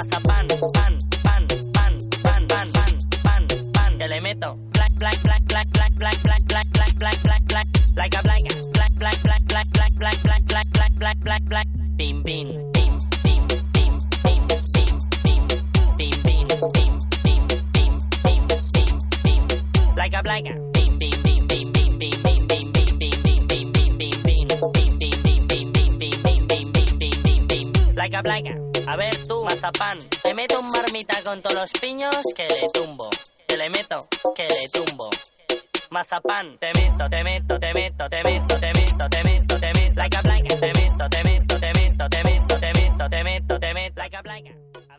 mazapán, pan, mazapán, te meto un marmita con todos los piños que le tumbo, que le meto, que le tumbo. Mazapán, te meto, te meto, te meto, te meto, te meto, te meto, te meto, like a black, te meto, te meto, te meto, te meto, te meto, te meto, te meto, like a black.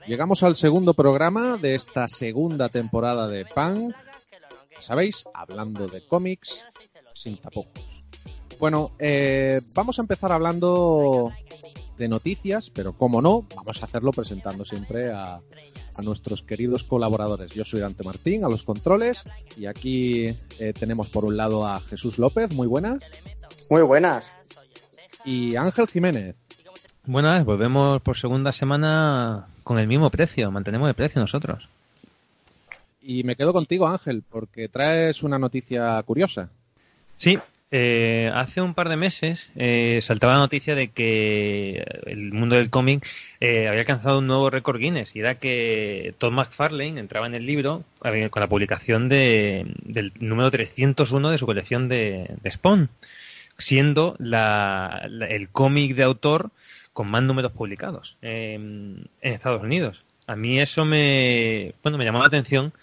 Llegamos al segundo programa de esta segunda temporada de Pan. ¿Sabéis? Hablando de cómics sin tapujos. Bueno, eh, vamos a empezar hablando de noticias, pero como no, vamos a hacerlo presentando siempre a, a nuestros queridos colaboradores. Yo soy Dante Martín, a los controles, y aquí eh, tenemos por un lado a Jesús López, muy buenas, Muy buenas. y Ángel Jiménez. Buenas, volvemos por segunda semana con el mismo precio, mantenemos el precio nosotros. Y me quedo contigo, Ángel, porque traes una noticia curiosa. Sí, eh, hace un par de meses eh, saltaba la noticia de que el mundo del cómic eh, había alcanzado un nuevo récord Guinness y era que Todd McFarlane entraba en el libro eh, con la publicación de, del número 301 de su colección de, de Spawn, siendo la- el cómic de autor con más números publicados eh, en Estados Unidos. A mí eso me, bueno, me llamó la atención.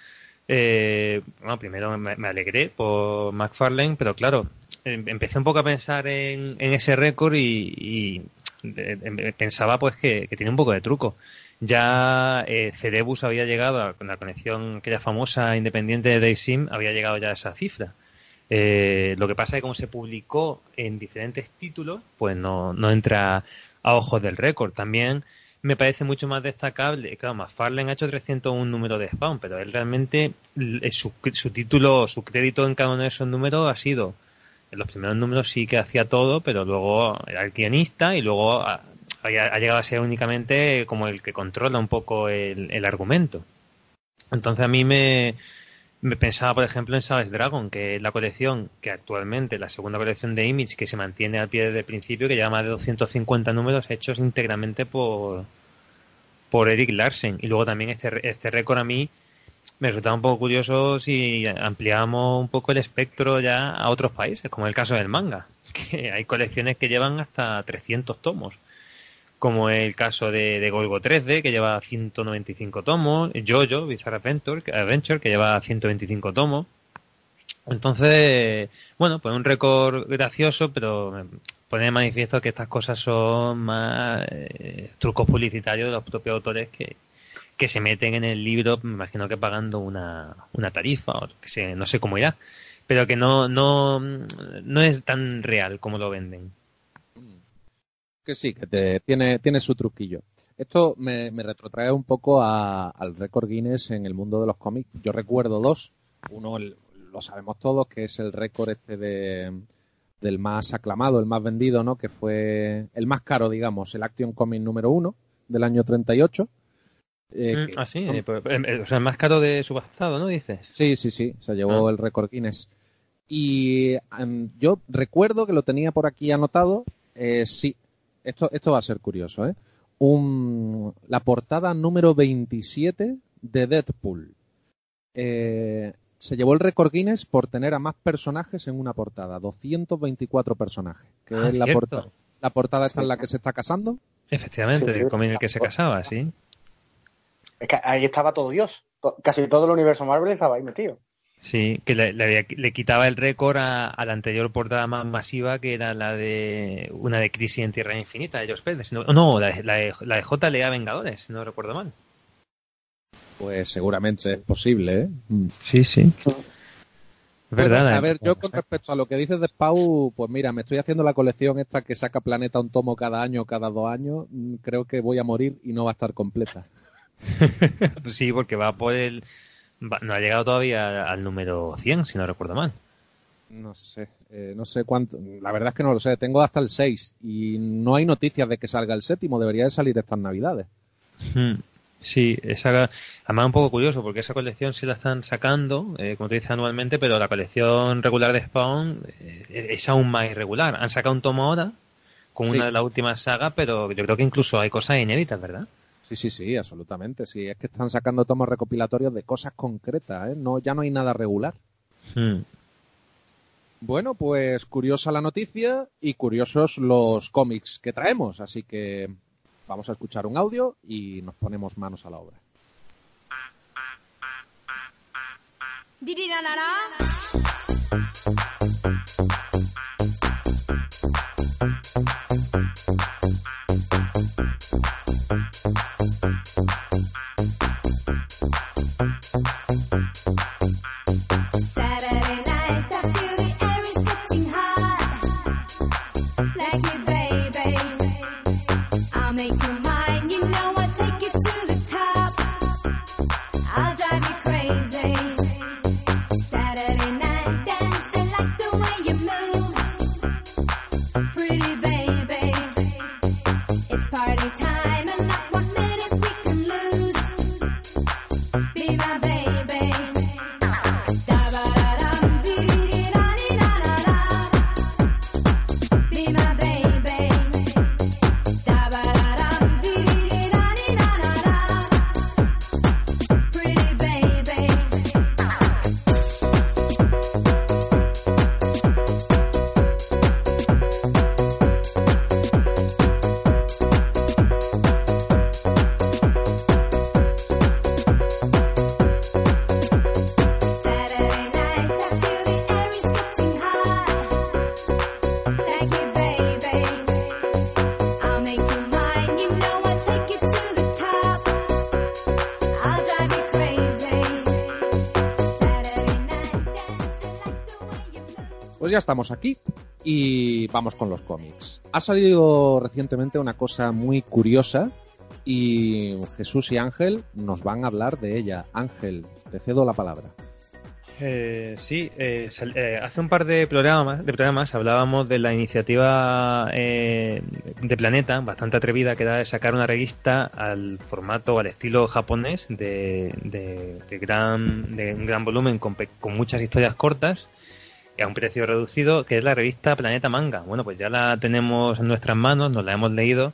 Eh, bueno, primero me, alegré por McFarlane, pero claro, em- empecé un poco a pensar en, ese récord y, eh, em- pensaba pues que, tiene un poco de truco. Ya eh, Cerebus había llegado, con la conexión aquella famosa independiente de Daysim, había llegado ya a esa cifra. Eh, lo que pasa es que como se publicó en diferentes títulos, pues no, no entra a ojos del récord. También me parece mucho más destacable, claro, McFarlane ha hecho 301 números de Spawn, pero él realmente, l- su, su título, su crédito en cada uno de esos números ha sido, en los primeros números sí que hacía todo, pero luego era el guionista y luego ha, ha llegado a ser únicamente como el que controla un poco el, el argumento. Entonces a mí me, me pensaba, por ejemplo, en Savage Dragon, que es la colección que actualmente, la segunda colección de Image, que se mantiene al pie desde el principio, que lleva más de 250 números hechos íntegramente por, por Eric Larsen. Y luego también este, este récord a mí me resultaba un poco curioso si ampliábamos un poco el espectro ya a otros países, como el caso del manga, que hay colecciones que llevan hasta 300 tomos como el caso de, Golgo 3D, que lleva 195 tomos, Jojo, Bizarre Adventure, Adventure, que lleva 125 tomos. Entonces, bueno, pues un récord gracioso, pero pone de manifiesto que estas cosas son más eh, trucos publicitarios de los propios autores que, que se meten en el libro, me imagino que pagando una, una tarifa, o que sé, no sé cómo irá, pero que no, no, no es tan real como lo venden. Que sí, que te- tiene, tiene su truquillo. Esto me, me retrotrae un poco a- al récord Guinness en el mundo de los cómics. Yo recuerdo dos. Uno el- lo sabemos todos, que es el récord este de, del más aclamado, el más vendido, ¿no? Que fue el más caro, digamos, el Action Comic número uno del año 38. Eh, Mm, que- ah, sí, eh, pues, eh, o sea, el más caro de subastado, ¿no? Dices. Sí, sí, sí, se llevó Ah. el récord Guinness. Y yo recuerdo que lo tenía por aquí anotado. eh, sí, esto, esto va a ser curioso, ¿eh? Un, la portada número 27 de Deadpool. Eh, se llevó el récord Guinness por tener a más personajes en una portada, 224 personajes. Que Ah, es la, portada la portada esta Sí. en la que se está casando. Efectivamente, Sí, sí. en el que se casaba, sí. Es que ahí estaba todo Dios. Casi todo el universo Marvel estaba ahí metido. Sí, que le, le había- le quitaba el récord a, a la anterior portada más masiva, que era la de una de Crisis en Tierra Infinita de George Pérez. No, no, la, de- la, de, la de JLA Vengadores, si no recuerdo mal. Pues seguramente es posible, ¿eh? Mm. Sí, sí. Bueno, verdad. a ver, yo con respecto a lo que dices de Spau, pues mira, me estoy haciendo la colección esta que saca Planeta un tomo cada año, cada dos años. Mm, Creo que voy a morir y no va a estar completa. sí, porque va por el. No ha llegado todavía al número 100, si no recuerdo mal. No sé, eh, no sé cuánto. La verdad es que no lo sé. Tengo hasta el 6 y no hay noticias de que salga el séptimo. Debería de salir estas navidades. Hmm. Sí, esa, además un poco curioso porque esa colección sí la están sacando, eh, como te dice anualmente, pero la colección regular de Spawn eh, es aún más irregular. Han sacado un tomo ahora con una de las últimas sagas, pero yo creo que incluso hay cosas inéditas, ¿verdad? Sí, sí, sí, absolutamente. Sí, es que están sacando tomos recopilatorios de cosas concretas, ¿eh? No, ya no hay nada regular. Hmm. Bueno, pues curiosa la noticia y curiosos los cómics que traemos, así que vamos a escuchar un audio y nos ponemos manos a la obra. Estamos aquí y vamos con los cómics. Ha salido recientemente una cosa muy curiosa y Jesús y Ángel nos van a hablar de ella. Ángel, te cedo la palabra. Eh, sí, eh, eh, hace un par de programas, de programas hablábamos de la iniciativa eh, de Planeta, bastante atrevida, que era de sacar una revista al formato, al estilo japonés, de, de, de gran, de un gran volumen con, con muchas historias cortas a un precio reducido, que es la revista Planeta Manga. Bueno, pues ya la tenemos en nuestras manos, nos la hemos leído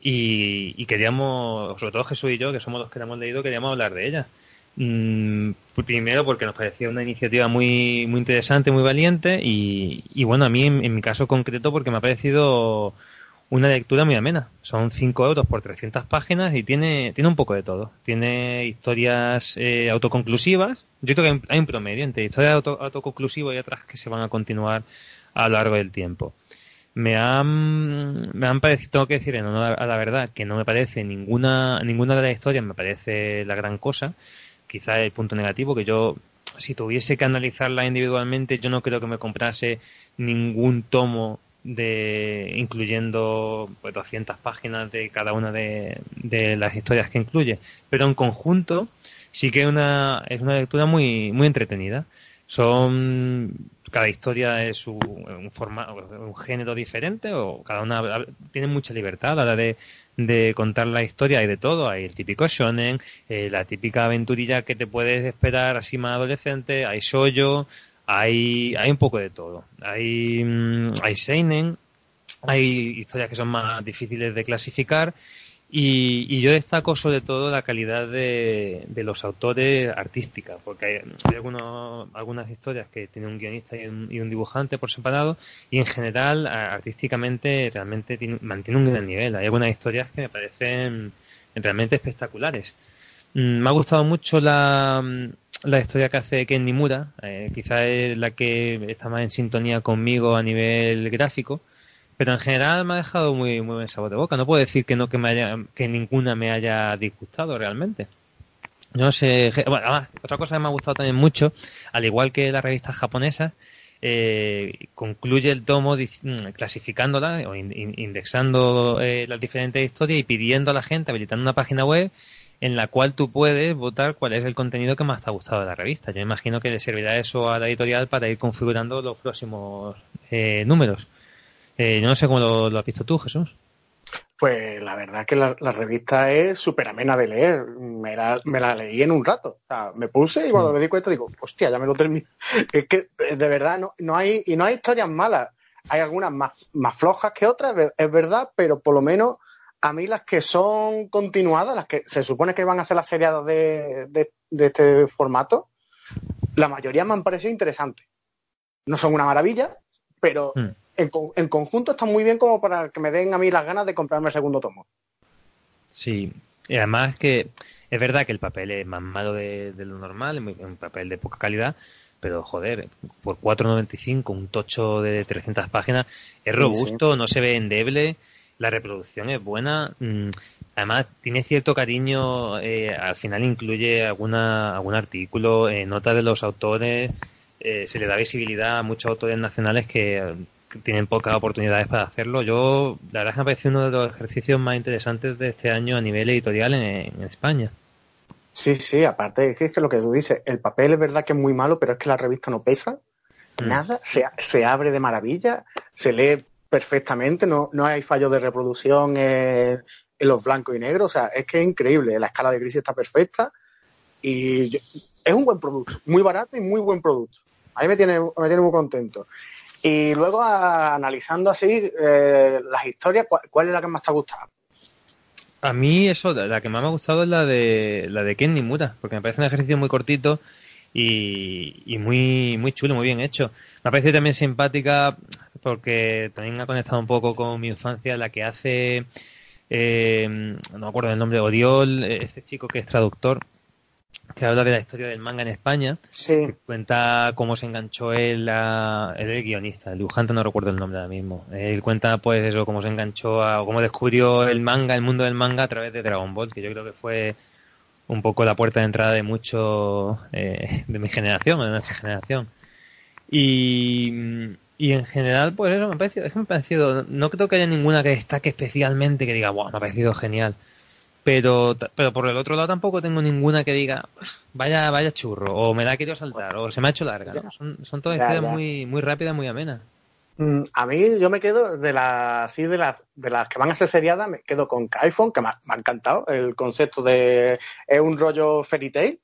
y, y queríamos, sobre todo Jesús y yo, que somos los que la hemos leído, queríamos hablar de ella. Mm, primero porque nos parecía una iniciativa muy, muy interesante, muy valiente y, y bueno, a mí en, en mi caso concreto porque me ha parecido una lectura muy amena. Son 5 euros por 300 páginas y tiene, tiene un poco de todo. Tiene historias eh, autoconclusivas. Yo creo que hay un, promedio entre historias auto, autoconclusivas y otras que se van a continuar a lo largo del tiempo. Me han, me han parecido, tengo que decir en honor a la verdad, que no me parece ninguna, ninguna de las historias me parece la gran cosa. Quizá el punto negativo que yo, si tuviese que analizarla individualmente, yo no creo que me comprase ningún tomo de incluyendo pues, 200 páginas de cada una de, de las historias que incluye. Pero en conjunto sí que una, es una lectura muy muy entretenida. Son cada historia es un, un, un género diferente o cada una tiene mucha libertad a la hora de, de contar la historia. Hay de todo. Hay el típico shonen eh, la típica aventurilla que te puedes esperar así más adolescente. Hay shoyo hay, hay un poco de todo. Hay, mm, hay seinen, hay historias que son más difíciles de clasificar y, y yo destaco sobre todo la calidad de, de los autores artísticas, porque hay, hay algunos, algunas historias que tienen un guionista y un, y un, dibujante por separado y en general artísticamente realmente tiene, mantiene un gran nivel. Hay algunas historias que me parecen realmente espectaculares. Mm, Me ha gustado mucho la, la historia que hace Ken Nimura, eh, quizá es la que está más en sintonía conmigo a nivel gráfico, pero en general me ha dejado muy, muy buen sabor de boca. No puedo decir que no que me haya, que ninguna me haya disgustado realmente. No sé, bueno, además, otra cosa que me ha gustado también mucho, al igual que las revistas japonesas, eh, concluye el tomo clasificándola o in, indexando eh, las diferentes historias y pidiendo a la gente, habilitando una página web en la cual tú puedes votar cuál es el contenido que más te ha gustado de la revista. Yo imagino que le servirá eso a la editorial para ir configurando los próximos eh, números. Eh, yo no sé cómo lo, lo, has visto tú, Jesús. Pues la verdad que la, la revista es súper amena de leer. Me la, me la leí en un rato. O sea, me puse y cuando me di cuenta digo, hostia, ya me lo terminé. Es que de verdad no, no hay, y no hay historias malas. Hay algunas más, más flojas que otras, es verdad, pero por lo menos a mí las que son continuadas, las que se supone que van a ser las seriadas de, de, de este formato, la mayoría me han parecido interesantes. No son una maravilla, pero Mm. en, con- en conjunto están muy bien como para que me den a mí las ganas de comprarme el segundo tomo. Sí, y además que es verdad que el papel es más malo de, de lo normal, es muy- un papel de poca calidad, pero joder, por 4.95, un tocho de 300 páginas, es Sí, robusto, no se ve endeble, la reproducción es buena, mm, además tiene cierto cariño, eh, al final incluye alguna, algún artículo, eh, notas de los autores, eh, se le da visibilidad a muchos autores nacionales que que tienen pocas oportunidades para hacerlo. Yo, la verdad es que me parece uno de los ejercicios más interesantes de este año a nivel editorial en, en España. Sí, sí, aparte es que, es que lo que tú dices, el papel es verdad que es muy malo, pero es que la revista no pesa Mm. nada, se, se abre de maravilla, se lee perfectamente, no, no hay fallos de reproducción en, los blancos y negros, o sea, es que es increíble, la escala de crisis está perfecta y es un buen producto, muy barato y muy buen producto. A mí me tiene, me tiene muy contento. Y luego analizando así eh, las historias, ¿cuál, es la que más te ha gustado? A mí eso, la que más me ha gustado es la de la de Ken Nimura, porque me parece un ejercicio muy cortito y, y muy muy chulo, muy bien hecho. Me ha parecido también simpática porque también ha conectado un poco con mi infancia, la que hace, eh, no me acuerdo del nombre, Oriol, este chico que es traductor, que habla de la historia del manga en España. Sí, Cuenta cómo se enganchó él, a, él es el guionista, el dibujante no recuerdo el nombre ahora mismo. Él cuenta pues eso, cómo se enganchó a, cómo descubrió el manga, el mundo del manga a través de Dragon Ball, que yo creo que fue un poco la puerta de entrada de muchos eh, de mi generación, de nuestra generación. Y, y en general, pues eso me ha parecido, es que me ha parecido, no creo que haya ninguna que destaque especialmente que diga, wow, me ha parecido genial. Pero, pero por el otro lado tampoco tengo ninguna que diga, vaya, vaya churro, o me la he querido saltar, o se me ha hecho larga, ¿no? Son, son todas historias muy, muy rápidas, muy amenas. Mm, A mí yo me quedo de las así de las de las que van a ser seriadas, me quedo con iPhone, que me ha, me ha encantado el concepto de es un rollo fairy tale.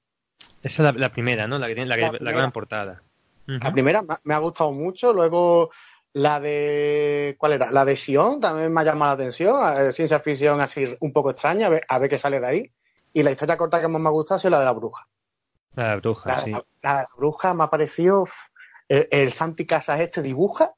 Esa es la, la primera, ¿no? La que tiene la, que, La gran portada. La primera me, ha- gustado mucho, luego la de ¿cuál era? La de Sion también me ha llamado la atención, eh, ciencia ficción así un poco extraña, a ver, a ver qué sale de ahí. Y la historia corta que más me ha gustado ha sido la de la bruja. La bruja, La, sí. la- la de la bruja me ha parecido el, el Santi Casas este dibuja,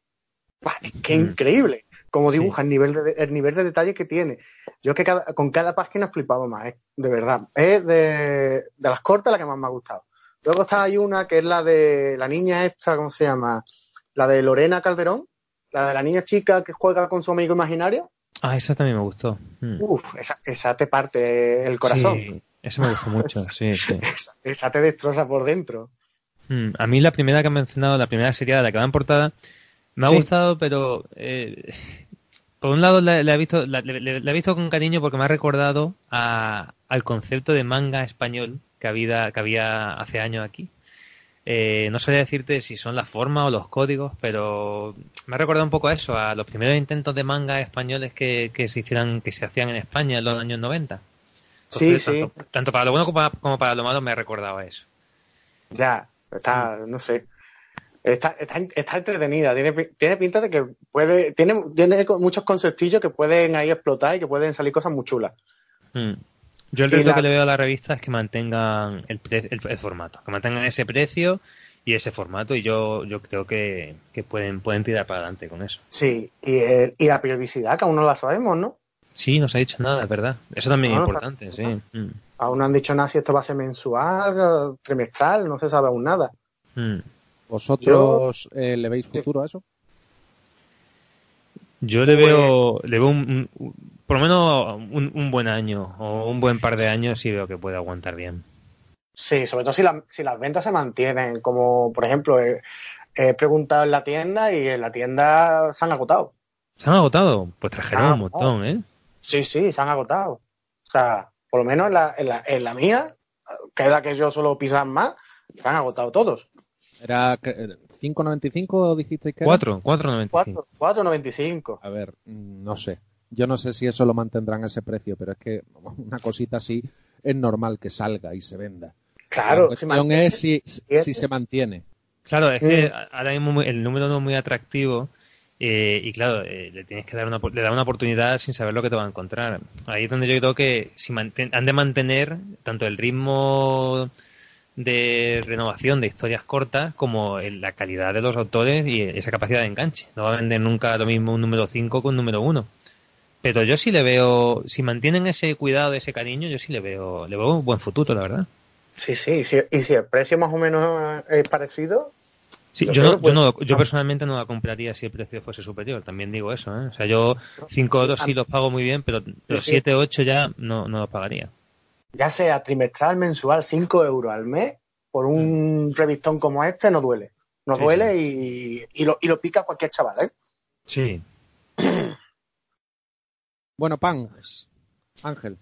es que Mm. increíble como Sí. dibuja, el nivel de el nivel de detalle que tiene. Yo es que cada- con cada página flipaba más, ¿eh? de verdad. Es de, de las cortas la que más me ha gustado. Luego está hay una que es la de la niña esta, ¿cómo se llama? La de Lorena Calderón, la de la niña chica que juega con su amigo imaginario. Ah, esa también me gustó. Mm. Uf, esa, esa te parte el corazón. Sí, eso me gustó mucho, sí, sí. Esa, esa te destroza por dentro. Mm, A mí la primera que han mencionado, la primera serie de la que va en portada, me ha Sí. gustado, pero eh, por un lado la, la he visto, la he visto con cariño porque me ha recordado a- al concepto de manga español que había, que había hace años aquí. Eh, no sabría decirte si son las formas o los códigos, pero me ha recordado un poco a eso, a los primeros intentos de manga españoles que, que se hicieran, que se hacían en España en los años 90. Sí, Entonces, sí. Tanto, tanto para lo bueno como para, como para lo malo me ha recordado a eso. Ya, está, no sé. Está, está, está entretenida, tiene, tiene pinta de que puede, tiene, tiene muchos conceptillos que pueden ahí explotar y que pueden salir cosas muy chulas. Mm. Yo el reto la- que le veo a la revista es que mantengan el, pre- el, el formato, que mantengan ese precio y ese formato y yo, yo creo que, que pueden, pueden tirar para adelante con eso. Sí, y, el- y la periodicidad, que aún no la sabemos, ¿no? Sí, no se ha dicho nada, es verdad. Eso también No, es no importante, sí. Mm. Aún no han dicho nada si esto va a ser mensual, eh, trimestral, no se sabe aún nada. Mm. ¿Vosotros eh, le veis futuro a eso? Yo le Pues- veo, le veo un, un- por lo menos un, un buen año o un buen par de años y veo que puede aguantar bien. Sí, sobre todo si, la- si las ventas se mantienen, como por ejemplo, he, he preguntado en la tienda y en la tienda se han agotado. ¿Se han agotado? Pues trajeron Ah, un montón, ¿eh? Sí, sí, se han agotado. O sea, por lo menos en la, en la, en la mía, que es la que yo suelo pisar más, se han agotado todos. ¿Era eh, 5.95 dijisteis que era? Cuatro, cuatro noventa y cinco. 4, 4.95. A ver, mm, no sé. Yo no sé si eso lo mantendrán a ese precio, pero es que una cosita así es normal que salga y se venda. Claro, la cuestión es si, si se mantiene. Claro, es que Mm. ahora mismo el número no es muy atractivo eh, y claro, eh, le tienes que dar una, le da una oportunidad sin saber lo que te va a encontrar. Ahí es donde yo creo que si manten- han de mantener tanto el ritmo de renovación de historias cortas como el- la calidad de los autores y esa capacidad de enganche. No va a vender nunca lo mismo un número 5 que un número 1. Pero yo sí le veo, si mantienen ese cuidado, ese cariño, yo sí le veo, le veo un buen futuro, la verdad. Sí, sí, y si, y si el precio más o menos es parecido, Sí, Yo no, yo, no- yo personalmente no la compraría si el precio fuese superior, también digo eso. ¿eh? O sea, yo 5 euros sí los pago muy bien, pero los sí. 7 o 8 ya no, no los pagaría. ya sea trimestral, mensual, 5 euros al mes, por un revistón como este, no duele. No Sí, duele y, y lo, y lo pica cualquier chaval, ¿eh? Sí. Bueno, Pan, Ángel,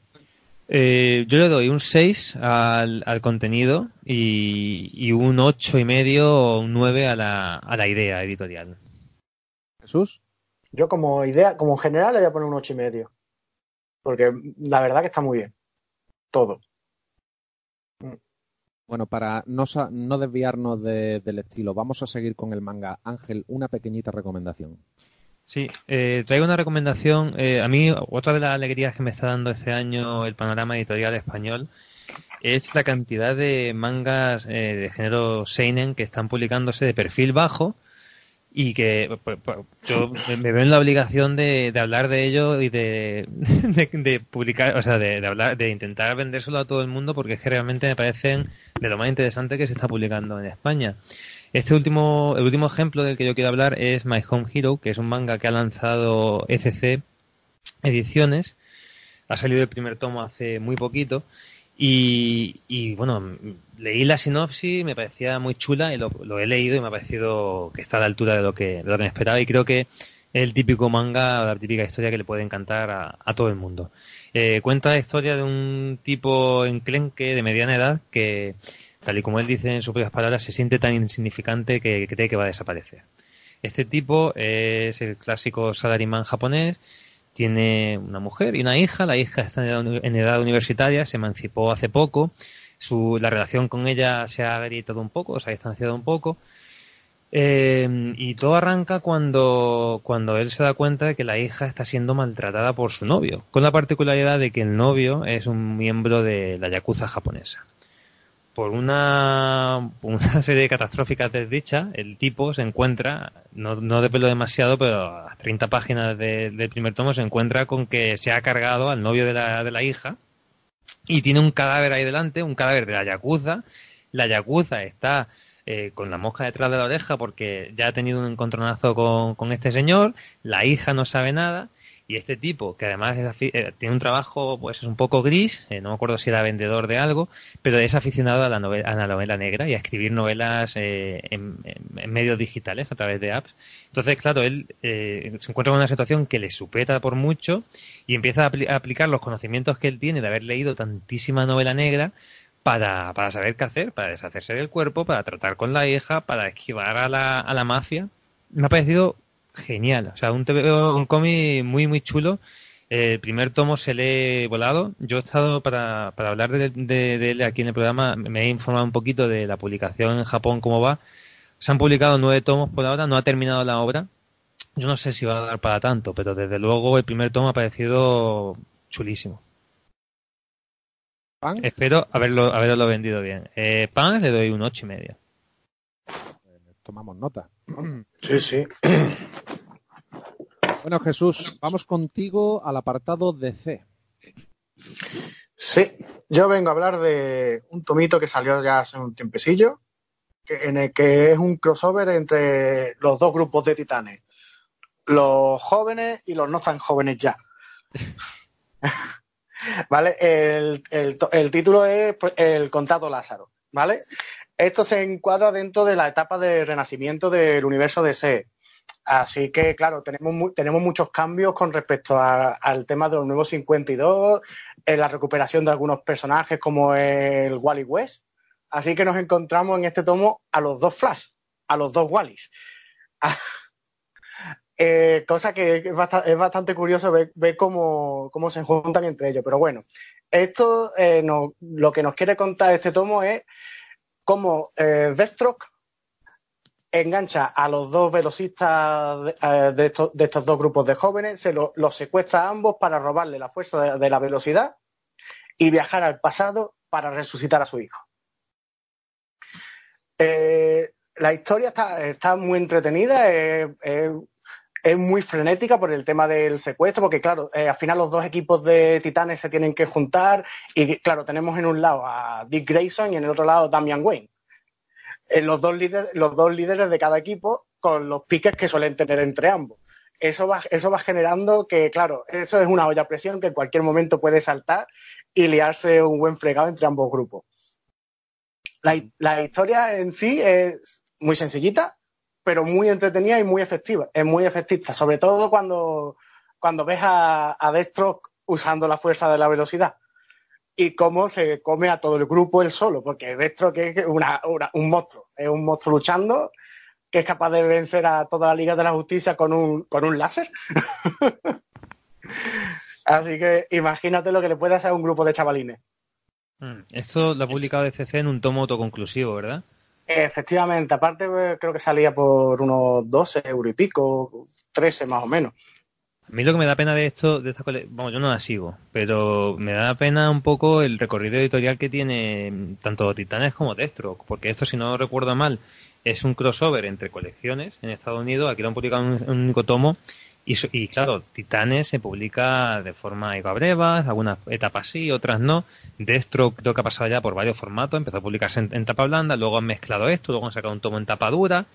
Eh, yo le doy un 6 al, al contenido y, y un 8 y medio o un 9 a la, a la idea editorial. Jesús. Yo como idea, como general le voy a poner un ocho y medio. Porque la verdad que está muy bien. Todo. Bueno, para no, sa- no desviarnos de- del estilo, vamos a seguir con el manga. Ángel, una pequeñita recomendación. Sí, eh, traigo una recomendación. eh, a mí, otra de las alegrías que me está dando este año el panorama editorial español es la cantidad de mangas eh, de género seinen que están publicándose de perfil bajo y que pues, pues, yo me veo en la obligación de, de hablar de ello y de, de, de publicar, o sea, de hablar, de intentar vendérselo a todo el mundo porque es que realmente me parecen de lo más interesante que se está publicando en España. Este último, el último ejemplo del que yo quiero hablar es My Home Hero, que es un manga que ha lanzado ECC Ediciones. Ha salido el primer tomo hace muy poquito. Y, y, bueno, leí la sinopsis, me parecía muy chula y lo, lo he leído y me ha parecido que está a la altura de lo que, de lo que me esperaba. Y creo que es el típico manga, la típica historia que le puede encantar a, a todo el mundo. Eh, cuenta la historia de un tipo enclenque de mediana edad que, tal y como él dice en sus propias palabras, se siente tan insignificante que cree que va a desaparecer. Este tipo es el clásico salaryman japonés, tiene una mujer y una hija, la hija está en edad, universitaria, se emancipó hace poco, su, la relación con ella se ha agrietado un poco, se ha distanciado un poco, eh, y todo arranca cuando, cuando él se da cuenta de que la hija está siendo maltratada por su novio, con la particularidad de que el novio es un miembro de la Yakuza japonesa. Por una, una serie catastróficas desdichas, el tipo se encuentra, no, no de pelo demasiado, pero a 30 páginas de- del primer tomo se encuentra con que se ha cargado al novio de la, de la hija y tiene un cadáver ahí delante, un cadáver de la Yakuza. La Yakuza está eh, con la mosca detrás de la oreja porque ya ha tenido un encontronazo con, con este señor, la hija no sabe nada y este tipo, que además es eh, tiene un trabajo pues es un poco gris, eh, no me acuerdo si era vendedor de algo, pero es aficionado a la novela, a la novela negra y a escribir novelas eh, en, en- en medios digitales a través de apps. Entonces, claro, él eh, se encuentra con una situación que le supera por mucho y empieza a, a aplicar los conocimientos que él tiene de haber leído tantísima novela negra para, para saber qué hacer, para deshacerse del cuerpo, para tratar con la hija, para esquivar a la, a la mafia. Me ha parecido genial. O sea, un, un cómic muy, muy chulo. Eh, El primer tomo se lee volado. Yo he estado para, para hablar de, de- de él aquí en el programa, me he informado un poquito de la publicación en Japón, cómo va. Se han publicado nueve tomos por ahora, no ha terminado la obra. Yo no sé si va a dar para tanto, pero desde luego el primer tomo ha parecido chulísimo. Pan, Espero haberlo, haberlo vendido bien. Eh, Pan le doy un ocho y medio. tomamos nota. Sí, sí. Bueno, Jesús, vamos contigo al apartado de C. Sí, yo vengo a hablar de un tomito que salió ya hace un tiempecillo, que, en el que es un crossover entre los dos grupos de titanes, los jóvenes y los no tan jóvenes ya. ¿Vale? El, el el título es pues, El contado Lázaro, ¿vale? Esto se encuadra dentro de la etapa de renacimiento del universo DC. Así que, claro, tenemos, tenemos muchos cambios con respecto al tema de los nuevos 52, en la recuperación de algunos personajes como el Wally West. Así que nos encontramos en este tomo a los dos Flash, a los dos Wallys. Eh, cosa que es bastante, curioso ver, cómo, cómo se juntan entre ellos. Pero bueno, esto eh, lo que nos quiere contar este tomo es cómo eh, Deathstroke engancha a los dos velocistas de, eh, estos, dos grupos de jóvenes, se lo- los secuestra a ambos para robarle la fuerza de, la velocidad y viajar al pasado para resucitar a su hijo. Eh, la historia está, muy entretenida, es muy frenética por el tema del secuestro, porque claro, eh, al final los dos equipos de titanes se tienen que juntar y claro, tenemos en un lado a Dick Grayson y en el otro lado a Damian Wayne. Eh, los, dos líderes, los dos líderes de cada equipo con los piques que suelen tener entre ambos. Eso va, eso va generando que, claro, eso es una olla a presión que en cualquier momento puede saltar y liarse un buen fregado entre ambos grupos. La, la historia en sí es muy sencillita, pero muy entretenida y muy efectiva. Es muy efectista, sobre todo cuando, cuando ves a, a Deathstroke usando la fuerza de la velocidad y cómo se come a todo el grupo él solo, porque Deathstroke es una, un monstruo, es un monstruo luchando que es capaz de vencer a toda la Liga de la Justicia con un, con un láser. Así que imagínate lo que le puede hacer a un grupo de chavalines. Mm, Esto lo ha publicado DCC en un tomo autoconclusivo, ¿verdad? Efectivamente, aparte eh, creo que salía por unos 12 euros y pico, 13 más o menos. A mí lo que me da pena de esto, de yo no la sigo, pero me da pena un poco el recorrido editorial que tiene tanto Titanes como Deathstroke, porque esto, si no recuerdo mal, es un crossover entre colecciones en Estados Unidos, aquí lo han publicado un único tomo, y, y claro, Titanes se publica de forma a brevas, algunas etapas sí, otras no. Deathstroke creo que ha pasado ya por varios formatos, empezó a publicarse en, en tapa blanda, luego han mezclado esto, luego han sacado un tomo en tapa dura,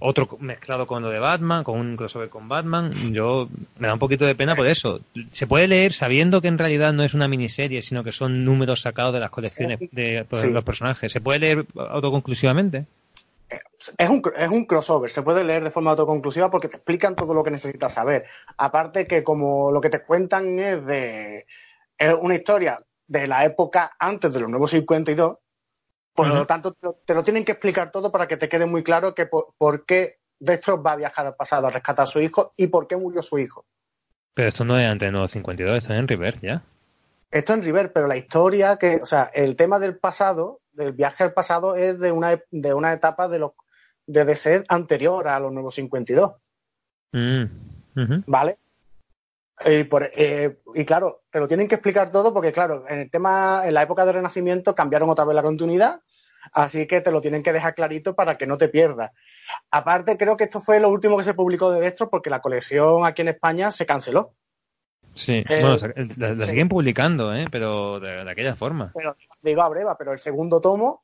otro mezclado con lo de Batman, con un crossover con Batman. Yo me da un poquito de pena por eso. Se puede leer sabiendo que en realidad no es una miniserie, sino que son números sacados de las colecciones de Sí. los personajes. ¿Se puede leer autoconclusivamente? Es un, es un crossover, se puede leer de forma autoconclusiva porque te explican todo lo que necesitas saber. Aparte que como lo que te cuentan es de es una historia de la época antes de los nuevos 52, por Ujú. lo tanto te lo, te lo tienen que explicar todo para que te quede muy claro que por, por qué Deathstroke va a viajar al pasado a rescatar a su hijo y por qué murió su hijo. Pero esto no es antes de Nuevo 52, esto es en River ya. Esto en River, pero la historia que, o sea, el tema del pasado, del viaje al pasado es de una, de una etapa de los de, ser anterior a los nuevos 52. Mm, ujú. ¿Vale? Y, por- eh, y claro, te lo tienen que explicar todo porque, claro, en el tema, en la época del Renacimiento cambiaron otra vez la continuidad, así que te lo tienen que dejar clarito para que no te pierdas. Aparte, creo que esto fue lo último que se publicó de Destro porque la colección aquí en España se canceló. Sí, Eh, bueno, la, la sí. siguen publicando, ¿eh? pero de, de aquella forma. Pero digo a breva, pero el segundo tomo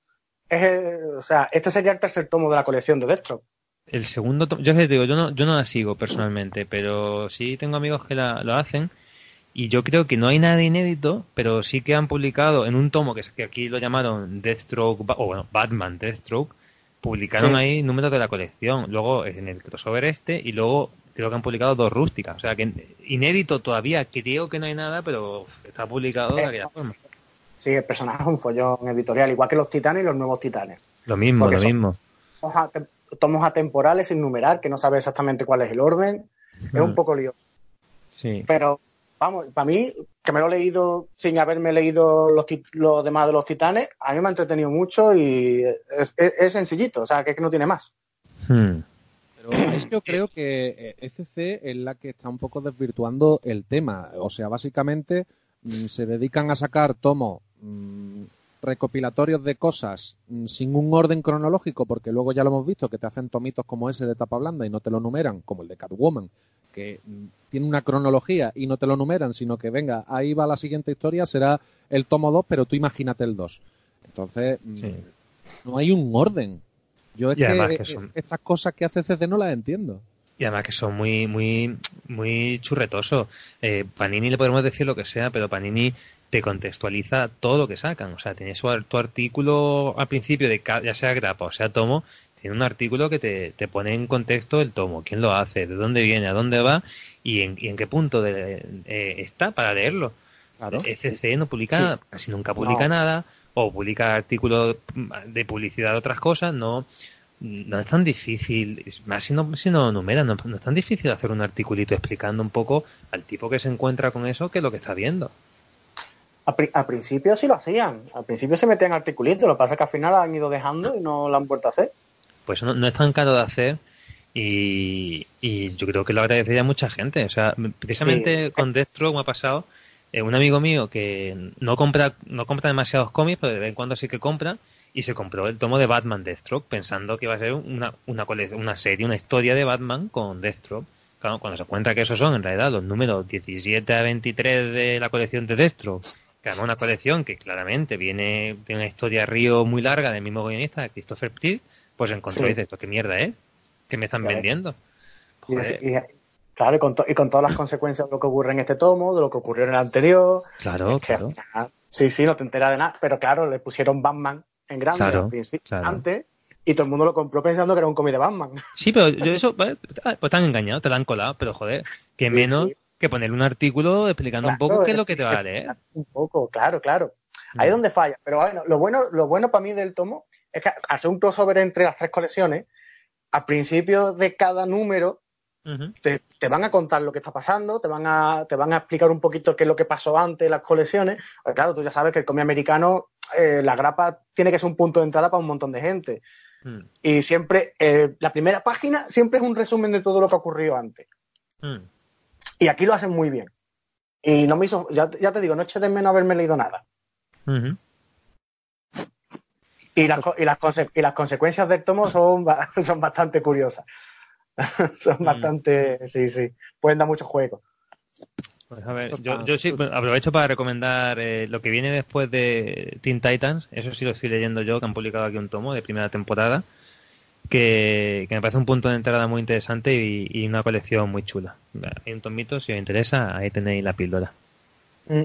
es, el- o sea, este sería el tercer tomo de la colección de Destro. El segundo, to- yo te digo, yo no, yo no la sigo personalmente, pero sí tengo amigos que la, lo hacen y yo creo que no hay nada inédito, pero sí que han publicado en un tomo que, que aquí lo llamaron Deathstroke, o bueno, Batman Deathstroke, publicaron Sí. ahí números de la colección, luego en el crossover este y luego creo que han publicado dos rústicas, o sea que inédito todavía creo que no hay nada, pero está publicado de Eh, aquella forma. Sí, el personaje es un follón editorial, igual que los titanes y los nuevos titanes. Lo mismo, porque lo mismo. tomos atem- tomos atemporales sin numerar, que no sabe exactamente cuál es el orden. Es un Mm. poco lío. Sí. Pero, vamos, para mí, que me lo he leído sin haberme leído los, demás de los titanes, a mí me ha entretenido mucho y es, es- es sencillito, o sea, que es que no tiene más. Hmm. Pero ahí yo creo que eh, ECC es la que está un poco desvirtuando el tema. O sea, básicamente mm, se dedican a sacar tomos recopilatorios de cosas mm, sin un orden cronológico, porque luego ya lo hemos visto, que te hacen tomitos como ese de tapa blanda y no te lo numeran, como el de Catwoman, que mm, tiene una cronología y no te lo numeran, sino que venga, ahí va la siguiente historia, será el tomo 2, pero tú imagínate el 2. Entonces, mm, Sí. no hay un orden. Yo es Y además que, que eh, son- estas cosas que hace CC no las entiendo. Y además que son muy, muy, muy churretosos. Eh, Panini le podemos decir lo que sea, pero Panini te contextualiza todo lo que sacan. O sea, tiene su, ar- tu artículo al principio, de ya sea grapa o sea tomo, tiene un artículo que te, te pone en contexto el tomo, quién lo hace, de dónde viene, a dónde va y en, y en qué punto de- eh, está para leerlo. Claro. ECC no publica, Sí. casi nunca publica No. nada, o publica artículos de publicidad de otras cosas, no no es tan difícil, más si no, si no numera, no, no es tan difícil hacer un articulito explicando un poco al tipo que se encuentra con eso qué es lo que está viendo. Al, pri- al principio sí lo hacían. Al principio se metían articulitos. Lo que pasa es que al final han ido dejando y no lo han vuelto a hacer. Pues no, no es tan caro de hacer y, y yo creo que lo agradecería mucha gente. O sea, precisamente Sí. con Deathstroke me ha pasado eh, un amigo mío que no compra no compra demasiados cómics, pero de vez en cuando sí que compra y se compró el tomo de Batman Deathstroke pensando que iba a ser una, una, una serie, una historia de Batman con Deathstroke. Claro, cuando se cuenta que esos son en realidad los números 17 a 23 de la colección de Deathstroke, que además una colección que claramente viene de una historia río muy larga del mismo guionista, Christopher Priest, pues encontró Sí. y dice, ¿esto qué mierda es? ¿Qué me están Claro. vendiendo? Y, Joder, y- claro, y con, to- y con todas las consecuencias de lo que ocurre en este tomo, de lo que ocurrió en el anterior. claro, Es que, claro. ah, Sí, sí, no te enteras de nada. Pero claro, le pusieron Batman en grande Claro, claro. antes y todo el mundo lo compró pensando que era un cómic de Batman. Sí, pero yo eso, pues te han engañado, te lo han colado, pero joder, que Sí, menos sí. Que poner un artículo explicando un poco qué es lo que te va a leer. Un poco, claro, claro. Ahí es Mm. donde falla. Pero bueno, lo bueno, lo bueno para mí del tomo es que ser un crossover entre las tres colecciones, al principio de cada número te, te van a contar lo que está pasando, te van a, te van a explicar un poquito qué es lo que pasó antes de las colecciones. Porque claro, tú ya sabes que el cómic americano, eh, la grapa tiene que ser un punto de entrada para un montón de gente. Mm, Y siempre, eh, la primera página siempre es un resumen de todo lo que ocurrió antes. mm. Y aquí lo hacen muy bien. Y no me hizo, ya, ya te digo, no eché de menos haberme leído nada. Y las, y las, y las consecuencias del tomo son, son bastante curiosas. son Mm. bastante, sí, sí. Pueden dar mucho juego. Pues a ver, yo, yo sí aprovecho para recomendar eh, lo que viene después de Teen Titans, eso sí lo estoy leyendo yo, que han publicado aquí un tomo de primera temporada, que, que me parece un punto de entrada muy interesante y, y una colección muy chula. Hay un tomito, si os interesa, ahí tenéis la píldora. Mm.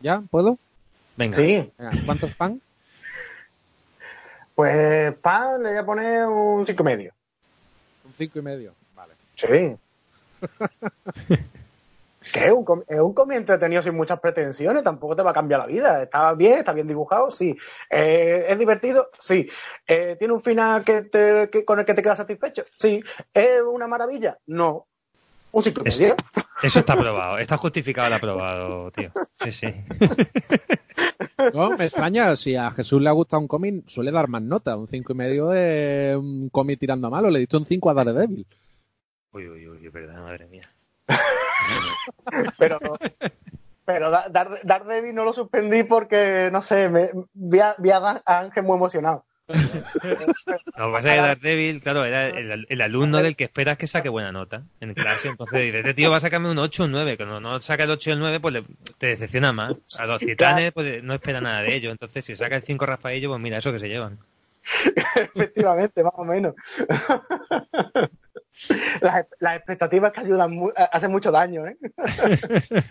¿Ya? ¿Puedo? Venga, Sí, Venga, ¿Cuántos pan? pues pan le voy a poner un cinco y medio. Un cinco y medio. Vale. Sí. que es un, com- es un cómic entretenido sin muchas pretensiones, tampoco te va a cambiar la vida. Está bien, está bien dibujado, sí. Eh, es divertido, sí. Eh, ¿Tiene un final que te- que- con el que te quedas satisfecho? Sí. ¿Es una maravilla? No. Un cinco y Es- medio. eso está aprobado, está justificado el aprobado, tío. Sí, sí. No, me extraña, si a Jesús le ha gustado un cómic, suele dar más nota. Un cinco y medio es un cómic tirando a malo. Le diste un 5 a Daredevil. Uy, uy, uy, verdad, madre mía. Pero, pero Da- Dar- Daredevil no lo suspendí porque, no sé, me, vi, a, vi a Ángel muy emocionado. Lo que pasa es que Daredevil, claro, era el, el alumno del que esperas que saque buena nota en clase. Entonces, dices, este tío va a sacarme un 8 o un 9. Cuando no saca el 8 y el 9, pues le- te decepciona más. A los titanes, pues no espera nada de ellos. Entonces, si saca el 5 Rafaello, pues mira, eso que se llevan. Efectivamente, más o menos. las, las expectativas que ayudan, mu- hacen mucho daño, ¿eh?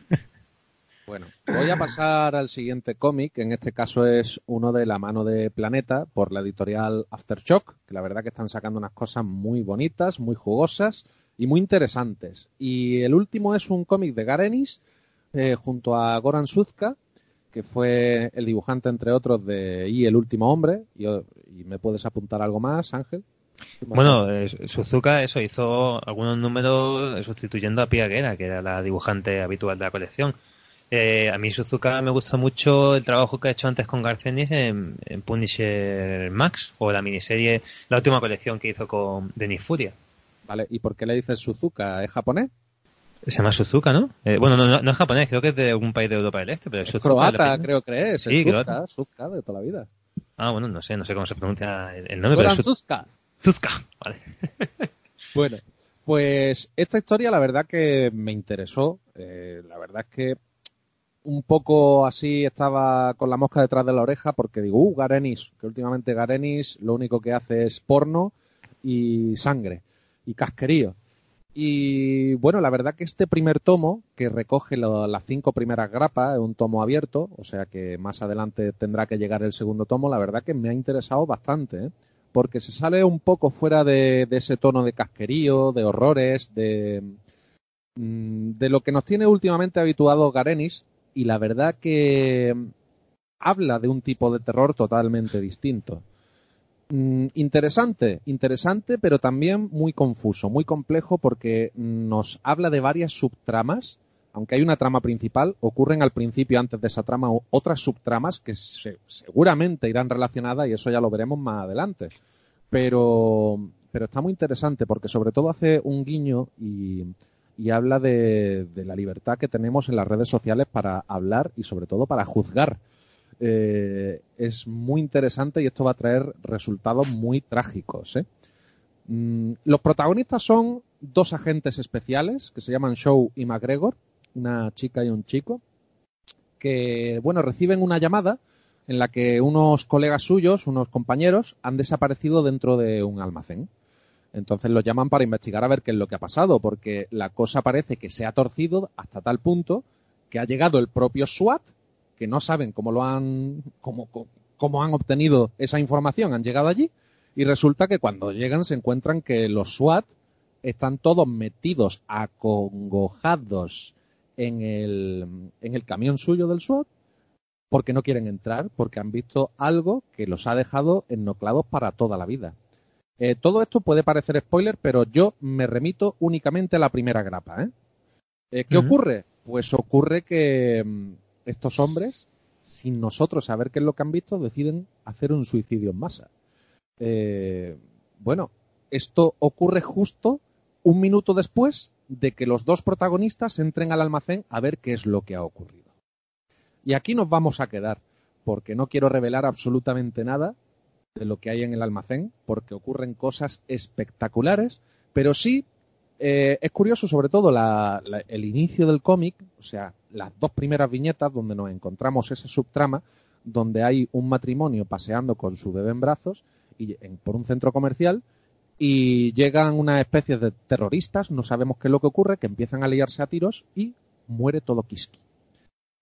Bueno, voy a pasar al siguiente cómic, en este caso es uno de la mano de Planeta, por la editorial Aftershock, que la verdad que están sacando unas cosas muy bonitas, muy jugosas y muy interesantes. Y el último es un cómic de Garenis, eh, junto a Goran Suzka, que fue el dibujante, entre otros, de Y el último hombre. Y, y me puedes apuntar algo más, Ángel. Bueno, Suzuka, eso, hizo algunos números sustituyendo a Pia Guerra, que era la dibujante habitual de la colección. Eh, a mí Suzuka me gusta mucho el trabajo que ha hecho antes con Garcenis en, en Punisher Max, o la miniserie, la última colección que hizo con Denis Furia. Vale, ¿y por qué le dices Suzuka? ¿Es japonés? Se llama Suzuka, ¿no? Eh, bueno, no, no, no es japonés, creo que es de algún país de Europa del Este, pero es Suzuka, croata, creo que es. Sí, croata. Suzka de toda la vida. Ah, bueno, no sé, no sé cómo se pronuncia el nombre, Goran pero es Su- Suzka. Suzuka, vale. Bueno, pues esta historia la verdad que me interesó. Eh, la verdad es que un poco así estaba con la mosca detrás de la oreja porque digo, uh, Garenis, que últimamente Garenis lo único que hace es porno y sangre y casquerío. Y bueno, la verdad que este primer tomo, que recoge las cinco primeras grapas, es un tomo abierto, o sea que más adelante tendrá que llegar el segundo tomo, la verdad que me ha interesado bastante, ¿eh? porque se sale un poco fuera de, de ese tono de casquerío, de horrores, de, mm, de lo que nos tiene últimamente habituado Garenis, y la verdad que habla de un tipo de terror totalmente distinto. Mm, interesante, interesante, pero también muy confuso, muy complejo porque nos habla de varias subtramas. Aunque hay una trama principal, ocurren al principio, antes de esa trama, otras subtramas que se- seguramente irán relacionadas y eso ya lo veremos más adelante. Pero, pero está muy interesante porque sobre todo hace un guiño y, habla de la libertad que tenemos en las redes sociales para hablar y sobre todo para juzgar. Eh, es muy interesante y esto va a traer resultados muy trágicos. ¿eh? Mm, los protagonistas son dos agentes especiales que se llaman Shaw y McGregor, una chica y un chico, que bueno reciben una llamada en la que unos colegas suyos, unos compañeros, han desaparecido dentro de un almacén. Entonces los llaman para investigar a ver qué es lo que ha pasado, porque la cosa parece que se ha torcido hasta tal punto que ha llegado el propio SWAT, que no saben cómo lo han, cómo, cómo- han obtenido esa información, han llegado allí, y resulta que cuando llegan se encuentran que los SWAT están todos metidos, acongojados en el, en el camión suyo del SWAT, porque no quieren entrar, porque han visto algo que los ha dejado ennoclados para toda la vida. Eh, todo esto puede parecer spoiler, pero yo me remito únicamente a la primera grapa. ¿eh? Eh, ¿Qué ocurre? Pues ocurre que mm, estos hombres, sin nosotros saber qué es lo que han visto, deciden hacer un suicidio en masa. Eh, bueno, esto ocurre justo un minuto después de que los dos protagonistas entren al almacén a ver qué es lo que ha ocurrido. Y aquí nos vamos a quedar, porque no quiero revelar absolutamente nada de lo que hay en el almacén, porque ocurren cosas espectaculares, pero sí eh, es curioso sobre todo la- la- el inicio del cómic, o sea, las dos primeras viñetas donde nos encontramos esa subtrama, donde hay un matrimonio paseando con su bebé en brazos y en- por un centro comercial y llegan una especie de terroristas, no sabemos qué es lo que ocurre, que empiezan a liarse a tiros y muere todo Kiski.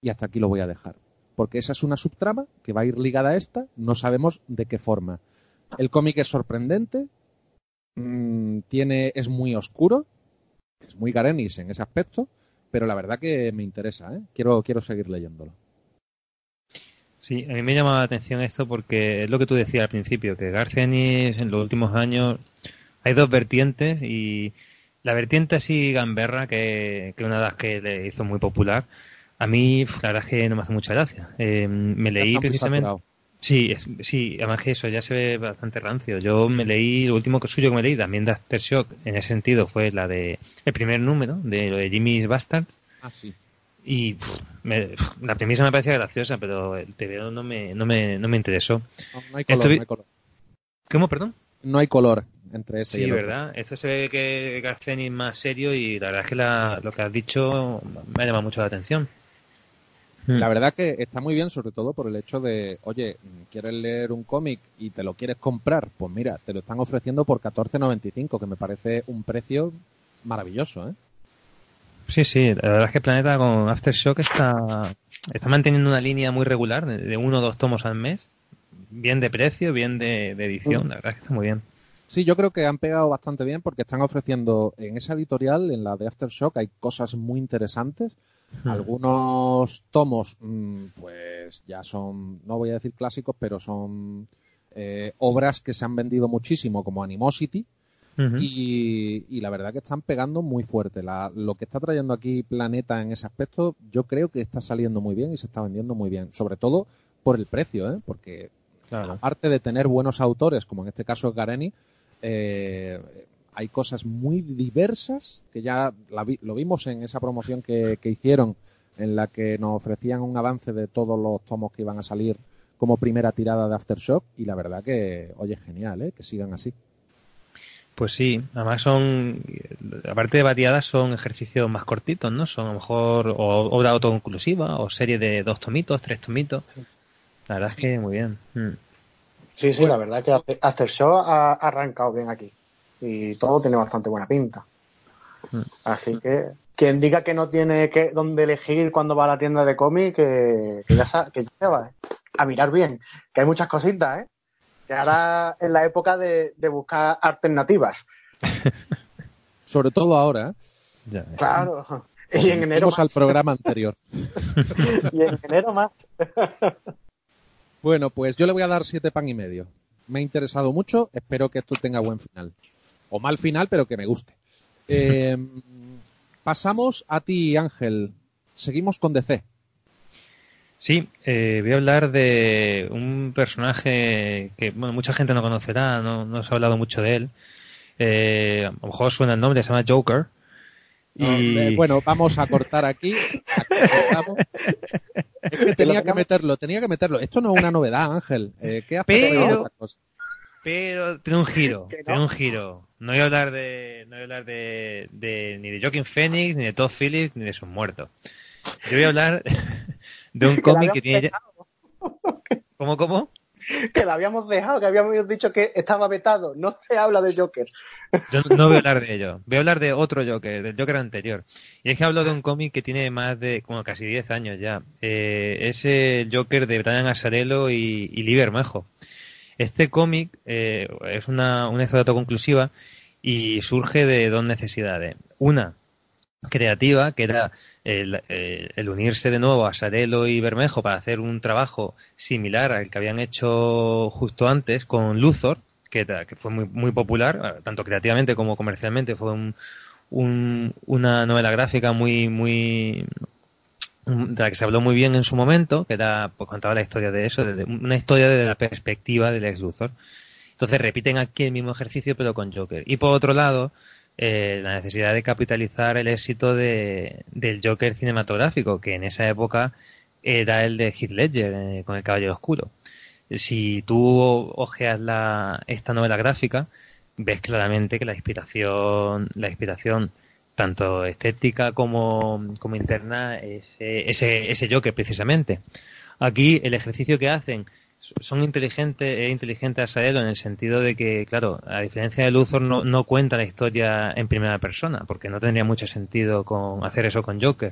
Y hasta aquí lo voy a dejar. Porque esa es una subtrama que va a ir ligada a esta, no sabemos de qué forma. El cómic es sorprendente, mm, tiene, es muy oscuro, es muy Garenis en ese aspecto, pero la verdad que me interesa, ¿eh? quiero, quiero seguir leyéndolo. Sí, a mí me llama la atención esto porque es lo que tú decías al principio, que Garcenis en los últimos años hay dos vertientes y la vertiente así gamberra, que, que una de las que le hizo muy popular, a mí la verdad es que no me hace mucha gracia. Eh, me leí precisamente... saturado. Sí, es- sí, además que eso ya se ve bastante rancio. Yo me leí, lo último que suyo que me leí también de Aftershock, en ese sentido, fue la de el primer número, de lo de Jimmy's Bastard. Ah, sí. Y me- la premisa me parecía graciosa, pero el TVO no me, no me, no me interesó. No, no hay color, Estoy- no hay color. ¿Cómo, perdón? No hay color entre ese y Sí, otro. ¿verdad? Esto se ve que Garceni es más serio y la verdad es que la- lo que has dicho me ha llamado mucho la atención. La verdad que está muy bien, sobre todo por el hecho de, oye, ¿quieres leer un cómic y te lo quieres comprar? Pues mira, te lo están ofreciendo por 14.95, que me parece un precio maravilloso, ¿eh? Sí, sí, la verdad es que Planeta con Aftershock está, está manteniendo una línea muy regular, de, uno o dos tomos al mes, bien de precio, bien de, de edición, la verdad es que está muy bien. Sí, yo creo que han pegado bastante bien porque están ofreciendo en esa editorial, en la de Aftershock, hay cosas muy interesantes. Algunos tomos, mm, pues ya son, no voy a decir clásicos, pero son eh, obras que se han vendido muchísimo, como Animosity, y, y la verdad que están pegando muy fuerte. La- lo que está trayendo aquí Planeta en ese aspecto, yo creo que está saliendo muy bien y se está vendiendo muy bien. Sobre todo por el precio, ¿eh? porque Claro. aparte de tener buenos autores, como en este caso es Gareni, eh, hay cosas muy diversas que ya la vi- lo vimos en esa promoción que, que hicieron, en la que nos ofrecían un avance de todos los tomos que iban a salir como primera tirada de Aftershock y la verdad que, oye, genial, ¿eh? que sigan así. Pues sí, además son, aparte de variadas, son ejercicios más cortitos, ¿no? Son a lo mejor o obra autoconclusiva o serie de dos tomitos, tres tomitos. La verdad es que muy bien. Mm. Sí, sí, la verdad que After- Aftershock ha arrancado bien aquí. Y todo tiene bastante buena pinta. Mm. Así que quien diga que no tiene que dónde elegir cuando va a la tienda de cómic, que, que ya sa- que ya va, ¿eh? a mirar bien, que hay muchas cositas, ¿eh? Que ahora es la época de, de buscar alternativas. Sobre todo ahora, ¿eh? Ya. Claro. Y en enero Vamos al más. programa anterior. Y en enero más. Bueno, pues yo le voy a dar siete pan y medio. Me ha interesado mucho, espero que esto tenga buen final. O mal final, pero que me guste. Eh, pasamos a ti, Ángel. Seguimos con DC. Sí, eh, voy a hablar de un personaje que bueno, mucha gente no conocerá, no, no se ha hablado mucho de él. Eh, a lo mejor suena el nombre, se llama Joker. Y bueno, vamos a cortar aquí. Es que tenía que meterlo, tenía que meterlo. Esto no es una novedad, Ángel. Eh, ¿Qué hace Pero-? Pero tiene un giro, no. tiene un giro. No voy a hablar de, no voy a hablar de, de- ni de Joaquin Phoenix, ni de Todd Phillips, ni de sus muertos. Yo voy a hablar de un cómic que tiene ya... ¿Cómo, cómo? que la habíamos dejado, que habíamos dicho que estaba vetado. No se habla de Joker. Yo no voy a hablar de ello. Voy a hablar de otro Joker, del Joker anterior. Y es que hablo de un cómic que tiene más de, como casi 10 años ya. Eh, es el Joker de Brian Azzarello y, y Lee Bermejo. Este cómic eh, es una, una historia autoconclusiva y surge de dos necesidades. Una, creativa, que era el, eh, el unirse de nuevo a Sarelo y Bermejo para hacer un trabajo similar al que habían hecho justo antes con Luthor, que, que fue muy, muy popular, eh, tanto creativamente como comercialmente, fue un, un- una novela gráfica muy, muy de la que se habló muy bien en su momento, que era, pues contaba la historia de eso, desde- una historia desde la perspectiva del ex Luthor. Entonces repiten aquí el mismo ejercicio pero con Joker. Y por otro lado, eh, la necesidad de capitalizar el éxito de, del Joker cinematográfico, que en esa época era el de Heath Ledger eh, con el Caballero Oscuro. Si tú ojeas la, esta novela gráfica, ves claramente que la inspiración, la inspiración tanto estética como, como interna es eh, ese, ese Joker precisamente. Aquí el ejercicio que hacen son inteligentes, es inteligente Asaelo en el sentido de que, claro, a diferencia de Luthor no, no cuenta la historia en primera persona, porque no tendría mucho sentido con hacer eso con Joker,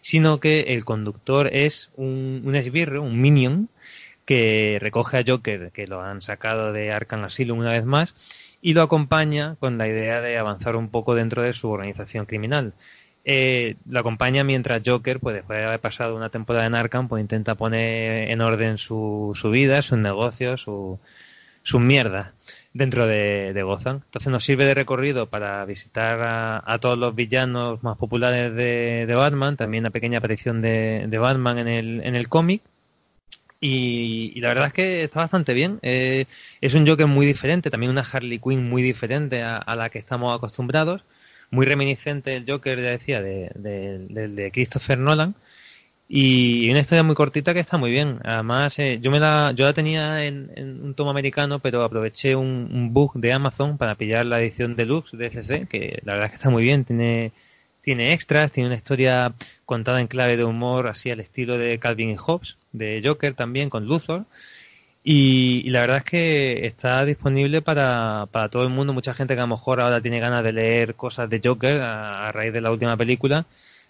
sino que el conductor es un, un esbirro, un minion, que recoge a Joker, que lo han sacado de Arkham Asylum una vez más, y lo acompaña con la idea de avanzar un poco dentro de su organización criminal. Eh, lo acompaña mientras Joker, pues después de haber pasado una temporada en Arkham, pues intenta poner en orden su, su vida, sus negocios, su, sus mierdas dentro de, de Gotham. Entonces nos sirve de recorrido para visitar a, a todos los villanos más populares de, de Batman, también una pequeña aparición de, de Batman en el, en el cómic. Y, y la verdad es que está bastante bien. Eh, es un Joker muy diferente, también una Harley Quinn muy diferente a, la que estamos acostumbrados. Muy reminiscente el Joker, ya decía, de, de, de- de Christopher Nolan. Y una historia muy cortita que está muy bien. Además, eh, yo me la, yo la tenía en, en un tomo americano, pero aproveché un, un bug de Amazon para pillar la edición deluxe de FC, que la verdad es que está muy bien. Tiene, tiene extras, tiene una historia contada en clave de humor, así al estilo de Calvin y Hobbes, de Joker también, con Luthor. Y, la verdad es que está disponible para, para todo el mundo. Mucha gente que a lo mejor ahora tiene ganas de leer cosas de Joker a, raíz de la última película.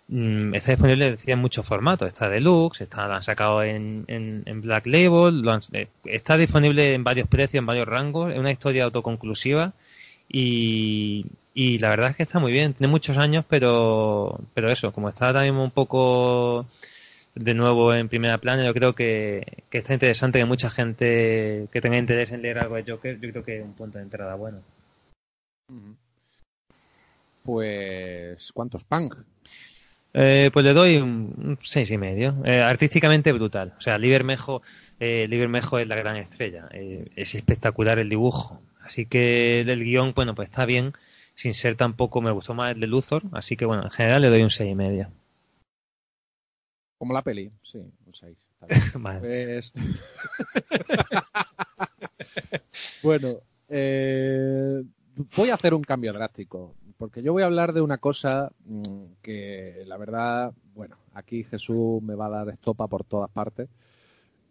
mm, está disponible en muchos formatos. Está deluxe, está, lo han sacado en, en, en Black Label, lo han- eh, está disponible en varios precios, en varios rangos. Es una historia autoconclusiva y, y la verdad es que está muy bien. Tiene muchos años, pero, pero eso, como está mismo un poco de nuevo en primera plana, yo creo que, que está interesante que mucha gente que tenga interés en leer algo de Joker, yo creo que es un punto de entrada bueno. Pues, ¿cuántos punk? Eh, pues le doy un, seis y medio. Eh, artísticamente brutal. O sea, Libermejo, eh, Libermejo es la gran estrella. Eh, es espectacular el dibujo. Así que el, el guion, bueno, pues está bien. Sin ser tampoco, me gustó más el de Luthor. Así que bueno, en general le doy un seis y medio. Como la peli, sí, un 6. está bien. Vale. Pues... bueno, eh, voy a hacer un cambio drástico, porque yo voy a hablar de una cosa mm, que la verdad, bueno, aquí Jesús me va a dar estopa por todas partes.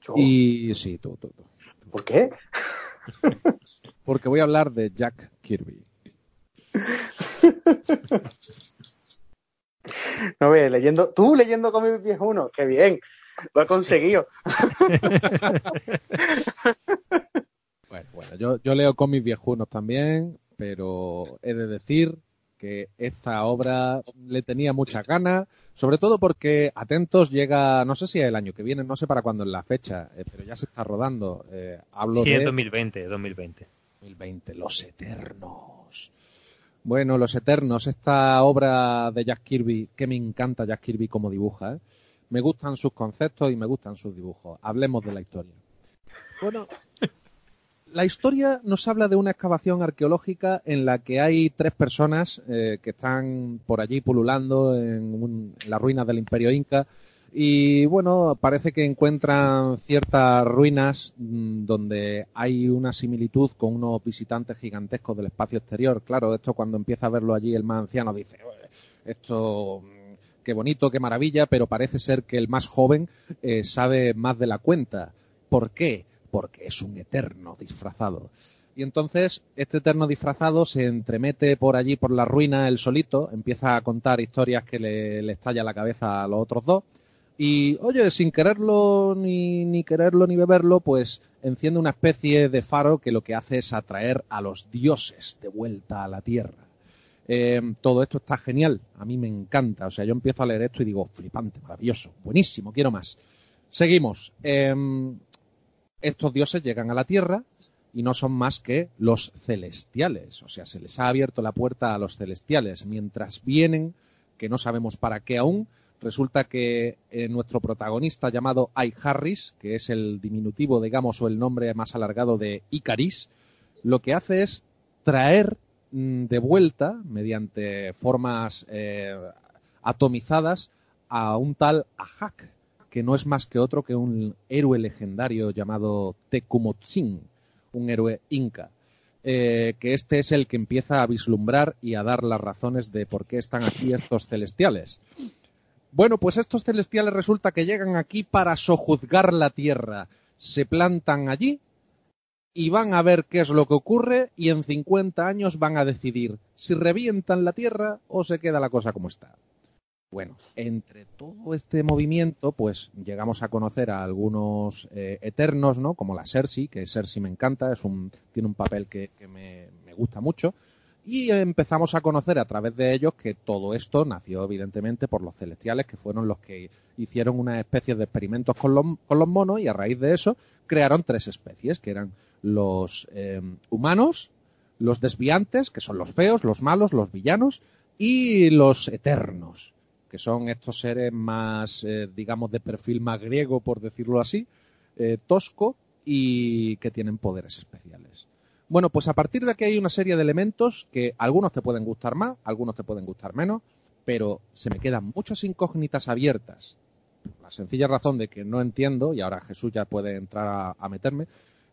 Yo, Y sí, tú, tú, tú. ¿Por qué? Porque voy a hablar de Jack Kirby. No ve, leyendo, tú leyendo Comic 10.1, qué bien, lo he conseguido. Bueno, bueno, yo, yo leo cómics viejunos también, pero he de decir que esta obra le tenía muchas ganas, sobre todo porque Atentos llega, no sé si es el año que viene, no sé para cuándo es la fecha, eh, pero ya se está rodando. Eh, hablo Sí, de en 2020, 2020. 2020, Los Eternos. Bueno, Los Eternos, esta obra de Jack Kirby, que me encanta Jack Kirby como dibuja. ¿eh? Me gustan sus conceptos y me gustan sus dibujos. Hablemos de la historia. Bueno, la historia nos habla de una excavación arqueológica en la que hay tres personas eh, que están por allí pululando en, un- las ruinas del Imperio Inca y bueno, parece que encuentran ciertas ruinas mm, donde hay una similitud con unos visitantes gigantescos del espacio exterior. Claro, esto cuando empieza a verlo allí el más anciano dice, "Ué, esto mm, qué bonito, qué maravilla, pero parece ser que el más joven eh, sabe más de la cuenta. ¿Por qué? Porque es un eterno disfrazado. Y entonces este eterno disfrazado se entremete por allí, por la ruina, él solito, empieza a contar historias que le, le estalla la cabeza a los otros dos. Y, oye, sin quererlo ni, ni quererlo ni beberlo, pues enciende una especie de faro que lo que hace es atraer a los dioses de vuelta a la tierra. Eh, todo esto está genial, a mí me encanta. O sea, yo empiezo a leer esto y digo, flipante, maravilloso, buenísimo, quiero más. Seguimos. Em, estos dioses llegan a la tierra y no son más que los celestiales. O sea, se les ha abierto la puerta a los celestiales. Mientras vienen, que no sabemos para qué aún, resulta que eh, nuestro protagonista llamado Ai Harris, que es el diminutivo, digamos, o el nombre más alargado de Icaris, lo que hace es traer mm, de vuelta, mediante formas eh, atomizadas, a un tal Ahak, que no es más que otro que un héroe legendario llamado Tecumotsin, un héroe inca. eh, que este es el que empieza a vislumbrar y a dar las razones de por qué están aquí estos celestiales. Bueno, pues estos celestiales resulta que llegan aquí para sojuzgar la tierra. Se plantan allí y van a ver qué es lo que ocurre y en 50 años van a decidir si revientan la tierra o se queda la cosa como está. Bueno, entre todo este movimiento, pues llegamos a conocer a algunos eh, eternos, ¿no? Como la Cersei, que Cersei me encanta, es un, tiene un papel que, me, gusta mucho. Y empezamos a conocer a través de ellos que todo esto nació evidentemente por los celestiales, que fueron los que hicieron una especie de experimentos con los, con los monos y a raíz de eso crearon tres especies, que eran los eh, humanos, los desviantes, que son los feos, los malos, los villanos, y los eternos, que son estos seres más, eh, digamos, de perfil más griego, por decirlo así, eh, tosco, y que tienen poderes especiales. Bueno, pues a partir de aquí hay una serie de elementos que algunos te pueden gustar más, algunos te pueden gustar menos, pero se me quedan muchas incógnitas abiertas. Por la sencilla razón de que no entiendo, y ahora Jesús ya puede entrar a, a meterme,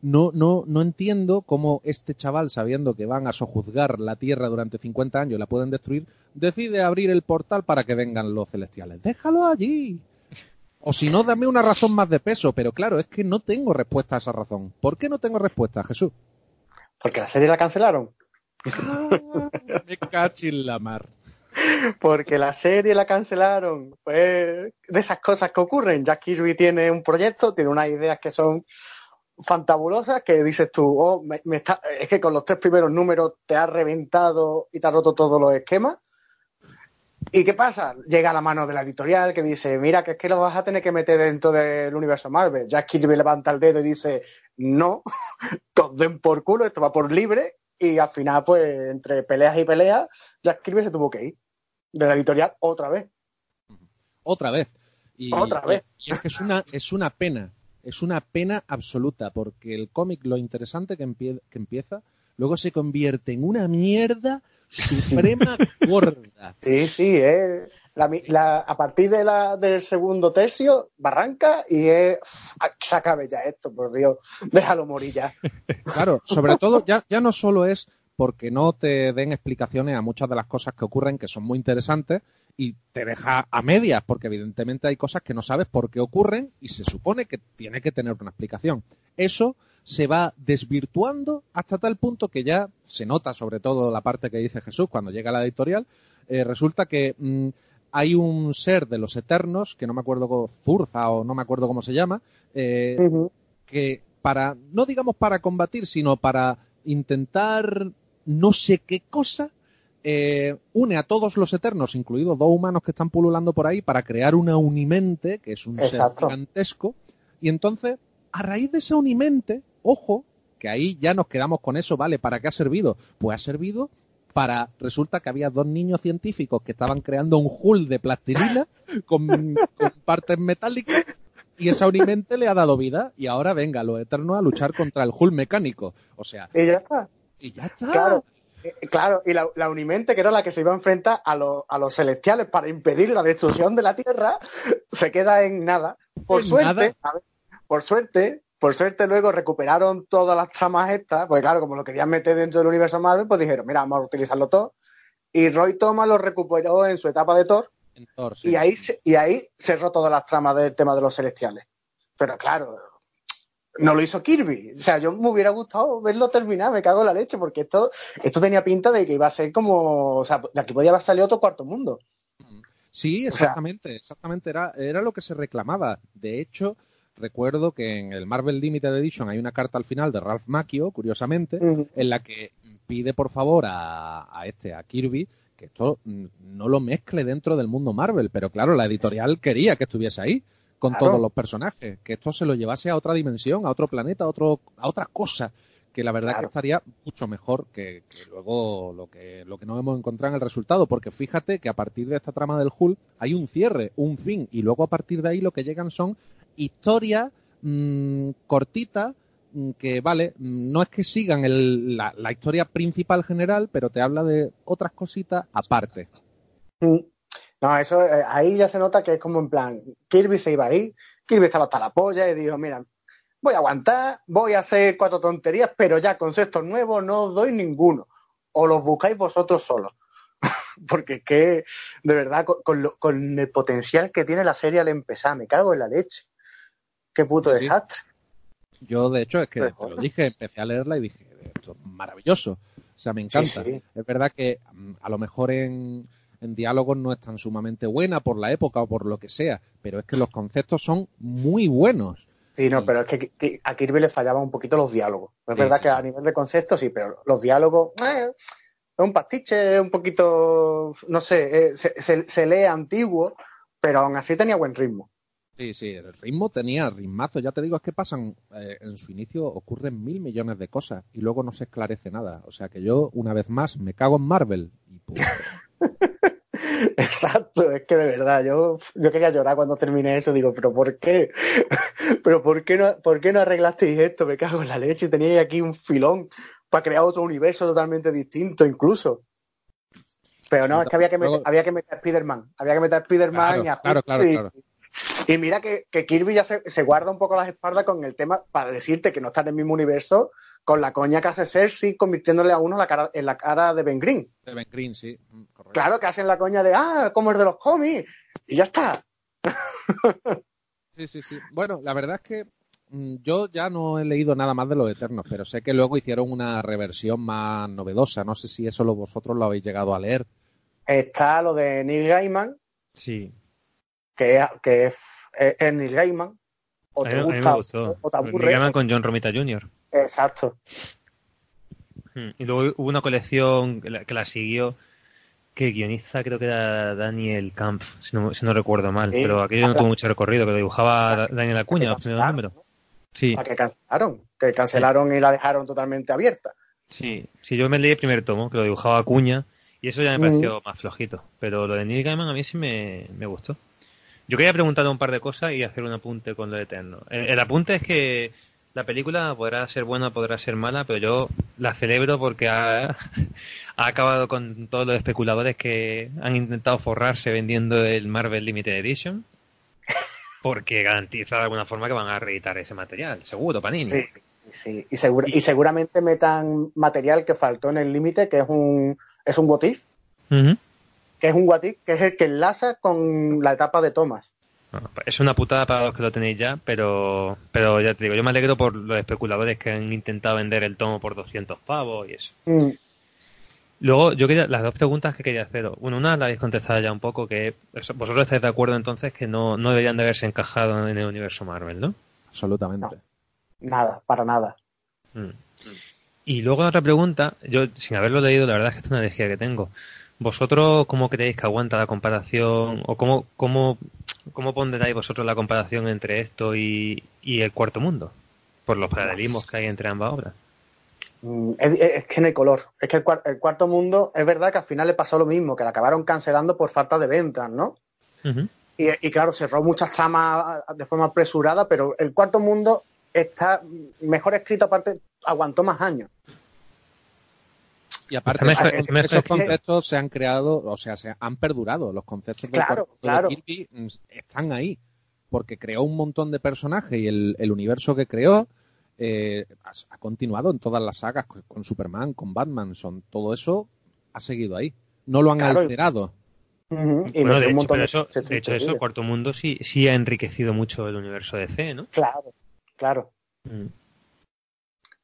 no, no, no entiendo cómo este chaval, sabiendo que van a sojuzgar la Tierra durante 50 años y la pueden destruir, decide abrir el portal para que vengan los celestiales. Déjalo allí. O si no, dame una razón más de peso. Pero claro, es que no tengo respuesta a esa razón. ¿Por qué no tengo respuesta, Jesús? Porque la serie la cancelaron. Ah, me cachis la mar. Porque la serie la cancelaron. Pues de esas cosas que ocurren. Jack Kirby tiene un proyecto, tiene unas ideas que son fantabulosas que dices tú, oh, me, me está, es que con los tres primeros números te has reventado y te has roto todos los esquemas. ¿Y qué pasa? Llega la mano de la editorial que dice, mira, que es que lo vas a tener que meter dentro del universo Marvel. Jack Kirby levanta el dedo y dice, no, os den por culo, esto va por libre. Y al final, pues, entre peleas y peleas, Jack Kirby se tuvo que ir de la editorial otra vez. Otra vez. Y, Otra vez. y es que es una, es una pena. Es una pena absoluta, porque el cómic, lo interesante que, empie- que empieza, luego se convierte en una mierda suprema gorda. Sí, sí, eh. La, la- a partir de la, del segundo tercio, barranca y es. uf, se acabe ya esto, por Dios. Déjalo morir ya. Claro, sobre todo ya, ya no solo es porque no te den explicaciones a muchas de las cosas que ocurren que son muy interesantes y te deja a medias porque evidentemente hay cosas que no sabes por qué ocurren y se supone que tiene que tener una explicación. Eso se va desvirtuando hasta tal punto que ya se nota sobre todo la parte que dice Jesús cuando llega a la editorial, eh, resulta que mm, hay un ser de los eternos, que no me acuerdo, cómo- Zurza o no me acuerdo cómo se llama, eh, que para, no digamos para combatir, sino para intentar no sé qué cosa, eh, une a todos los Eternos, incluidos dos humanos que están pululando por ahí, para crear una Unimente, que es un Exacto. ser gigantesco. Y entonces, a raíz de esa Unimente, ojo, que ahí ya nos quedamos con eso, ¿vale? ¿Para qué ha servido? Pues ha servido para. Resulta que había dos niños científicos que estaban creando un hull de plastilina con, con partes metálicas. Y esa Unimente le ha dado vida. Y ahora venga, los Eternos a luchar contra el hull mecánico. O sea, Y ya está. Y ya está. Claro. Eh, Claro, y la, la Unimente, que era la que se iba a enfrentar a, los- a los celestiales para impedir la destrucción de la Tierra, se queda en nada. Por En suerte, nada. a ver, por suerte, por suerte luego recuperaron todas las tramas estas, pues claro, como lo querían meter dentro del universo Marvel, pues dijeron, mira, vamos a utilizarlo todo. Y Roy Thomas lo recuperó en su etapa de Thor, En Thor, sí. y ahí, se- y ahí cerró todas las tramas del tema de los celestiales. Pero claro, no lo hizo Kirby. O sea, yo me hubiera gustado verlo terminar, me cago en la leche, porque esto, esto tenía pinta de que iba a ser como, o sea, de aquí podía haber salido otro cuarto mundo. Sí, O sea- exactamente, exactamente. Era, era lo que se reclamaba. De hecho, recuerdo que en el Marvel Limited Edition hay una carta al final de Ralph Macchio, curiosamente, en la que pide por favor a, a este, a Kirby, que esto mm, no lo mezcle dentro del mundo Marvel. Pero claro, la editorial quería que estuviese ahí con Claro. todos los personajes, que esto se lo llevase a otra dimensión, a otro planeta, a otro, a otra cosa que la verdad Claro. que estaría mucho mejor que, que luego lo que lo que nos hemos encontrado en el resultado, porque fíjate que a partir de esta trama del Hulk hay un cierre, un fin, y luego a partir de ahí lo que llegan son historias mm, cortitas mm, que, vale, mm, no es que sigan el- la, la historia principal general, pero te habla de otras cositas aparte. No, eso, eh, ahí ya se nota que es como en plan, Kirby se iba ahí, Kirby estaba hasta la polla y dijo, mira, voy a aguantar, voy a hacer cuatro tonterías, pero ya conceptos nuevos no os doy ninguno. O los buscáis vosotros solos. Porque es que, de verdad, con, con lo- con el potencial que tiene la serie al empezar, me cago en la leche. Qué puto Sí, sí. desastre. Yo, de hecho, es que Pues, te lo dije, empecé a leerla y dije, esto es maravilloso. O sea, me encanta. Sí. Es verdad que mm, a lo mejor en, en diálogos no es tan sumamente buena por la época o por lo que sea, pero es que los conceptos son muy buenos. Sí, no, pero es que, a Kirby le fallaban un poquito los diálogos. Es Sí, verdad sí, que sí. a nivel de conceptos sí, pero los diálogos eh, es un pastiche, es un poquito, no sé, eh, se, se- se lee antiguo, pero aún así tenía buen ritmo. Sí, sí, el ritmo tenía ritmazo. Ya te digo, es que pasan, eh, en su inicio ocurren mil millones de cosas y luego no se esclarece nada. O sea que yo, una vez más, me cago en Marvel. Y pues, Exacto, es que de verdad, yo, yo quería llorar cuando terminé eso, digo, pero ¿por qué? pero ¿por qué no, por qué no arreglasteis esto? Me cago en la leche, teníais aquí un filón para crear otro universo totalmente distinto incluso. Pero no, es que había que meter, había que meter a Spider-Man, había que meter a Spider-Man Claro, y a claro, claro, y, claro. Y mira que, que Kirby ya se, se guarda un poco las espaldas con el tema para decirte que no está en el mismo universo con la coña que hace Cersei convirtiéndole a uno la cara, en la cara de Ben Green. de Ben Green, sí. mm, correcto. Claro que hacen la coña de, ah, como es de los cómics. Y ya está. Sí, sí, sí. Bueno, la verdad es que mm, yo ya no he leído nada más de los Eternos, pero sé que luego hicieron una reversión más novedosa. No sé si eso lo, vosotros lo habéis llegado a leer. Está lo de Neil Gaiman, Sí. Que, que es, es- Neil Gaiman. O te a gusta me gustó. o, te aburre. llaman con John Romita Jr. Exacto. Mm, Y luego hubo una colección que la, que la siguió, que el guionista creo que era Daniel Camp, si no, si no recuerdo mal, Sí. pero aquello no tuvo mucho recorrido, que lo dibujaba Da- Daniel Acuña, los primeros números. Sí, La que cancelaron. Que cancelaron y la dejaron totalmente abierta. sí, sí, yo me leí el primer tomo, que lo dibujaba Acuña, y eso ya me Mm. pareció más flojito, pero lo de Neil Gaiman a mí sí me, me gustó. Yo quería preguntar un par de cosas y hacer un apunte con lo de Eterno. El, el apunte es que la película podrá ser buena, podrá ser mala, pero yo la celebro porque ha, ha acabado con todos los especuladores que han intentado forrarse vendiendo el Marvel Limited Edition. Porque garantiza de alguna forma que van a reeditar ese material, seguro, Panini. Sí, sí, sí. Y, segura- y seguramente metan material que faltó en el límite, que es un, es un what if, Ujú. Que es un what if, que es el que enlaza con la etapa de Thomas. Bueno, es una putada para los que lo tenéis ya, pero, pero ya te digo, yo me alegro por los especuladores que han intentado vender el tomo por 200 pavos y eso. Mm, Luego, yo quería, las dos preguntas que quería haceros. Bueno, una la habéis contestado ya un poco, que vosotros estáis de acuerdo entonces que no, no deberían de haberse encajado en el universo Marvel, ¿no? Absolutamente. Nada, para nada. Mm. Y luego otra pregunta, yo sin haberlo leído, la verdad es que es una energía que tengo. ¿Vosotros cómo creéis que aguanta la comparación o cómo, cómo, cómo pondráis vosotros la comparación entre esto y, y el cuarto mundo? Por los paralelismos que hay entre ambas obras. Mm, Es, es que no hay color. Es que el, el cuarto mundo, es verdad que al final le pasó lo mismo, que la acabaron cancelando por falta de ventas, ¿no? Y, y claro, cerró muchas tramas de forma apresurada, pero el cuarto mundo está mejor escrito, aparte, aguantó más años. Y aparte, Mezcla- esos, mezcla- esos conceptos se han creado, o sea, se han perdurado. Los conceptos del Claro, cuarto claro. de Kirby mm, están ahí. Porque creó un montón de personajes y el, el universo que creó eh, ha, ha continuado en todas las sagas, con, Superman, con Batman, son todo eso ha seguido ahí. No lo han Claro. alterado. Y Bueno, de un hecho, pero de- eso, de de hecho, eso. Cuarto Mundo sí, sí ha enriquecido mucho el universo de C, ¿no? Claro, claro. Mm.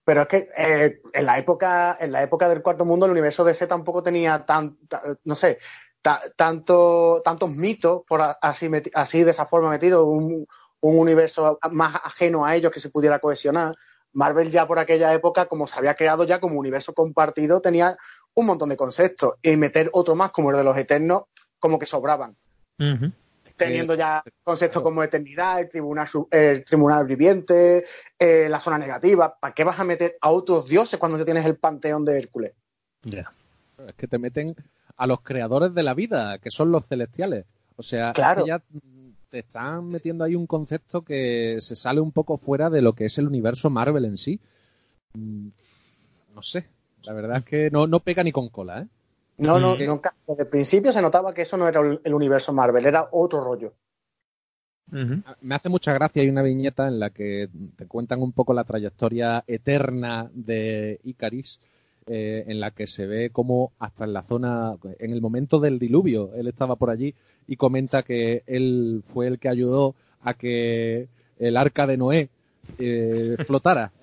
Pero es que eh, en la época, en la época del cuarto mundo, el universo DC tampoco tenía tan, ta- no sé, ta- tanto, tantos mitos por así, así de esa forma metido, un, un universo más ajeno a ellos que se pudiera cohesionar. Marvel ya por aquella época, como se había creado ya como universo compartido, tenía un montón de conceptos y meter otro más como el de los Eternos, como que sobraban. Teniendo ya conceptos como eternidad, el tribunal, el tribunal viviente, eh, la zona negativa. ¿Para qué vas a meter a otros dioses cuando ya tienes el panteón de Hércules? Ya. Es que te meten a los creadores de la vida, que son los celestiales. O sea, es que ya te están metiendo ahí un concepto que se sale un poco fuera de lo que es el universo Marvel en sí. Mm, No sé. La verdad es que no, no pega ni con cola, ¿eh? No, no, Mm. nunca. Desde el principio se notaba que eso no era el universo Marvel, era otro rollo. Ujú. Me hace mucha gracia, hay una viñeta en la que te cuentan un poco la trayectoria eterna de Icaris, eh, en la que se ve como hasta en la zona, en el momento del diluvio, él estaba por allí y comenta que él fue el que ayudó a que el arca de Noé eh, flotara.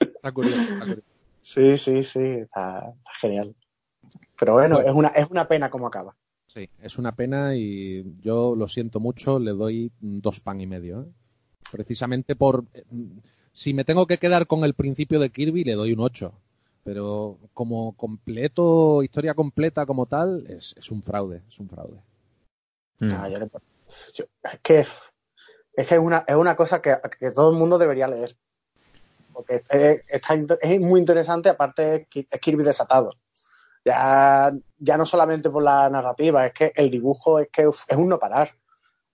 está curioso, está curioso. Sí, sí, sí, está, está genial. Pero bueno, Bueno. es una, es una pena cómo acaba. Sí, es una pena y yo lo siento mucho, le doy dos pan y medio. ¿eh? Precisamente por... Si me tengo que quedar con el principio de Kirby, le doy un 8. Pero como completo, historia completa como tal, es, es un fraude, es un fraude. Mm. Ah, yo le- yo- es que, es que es una, es una cosa que, que todo el mundo debería leer. Porque es, está es muy interesante, aparte es Ki- es Kirby desatado. Ya, ya no solamente por la narrativa, es que el dibujo es que es un no parar.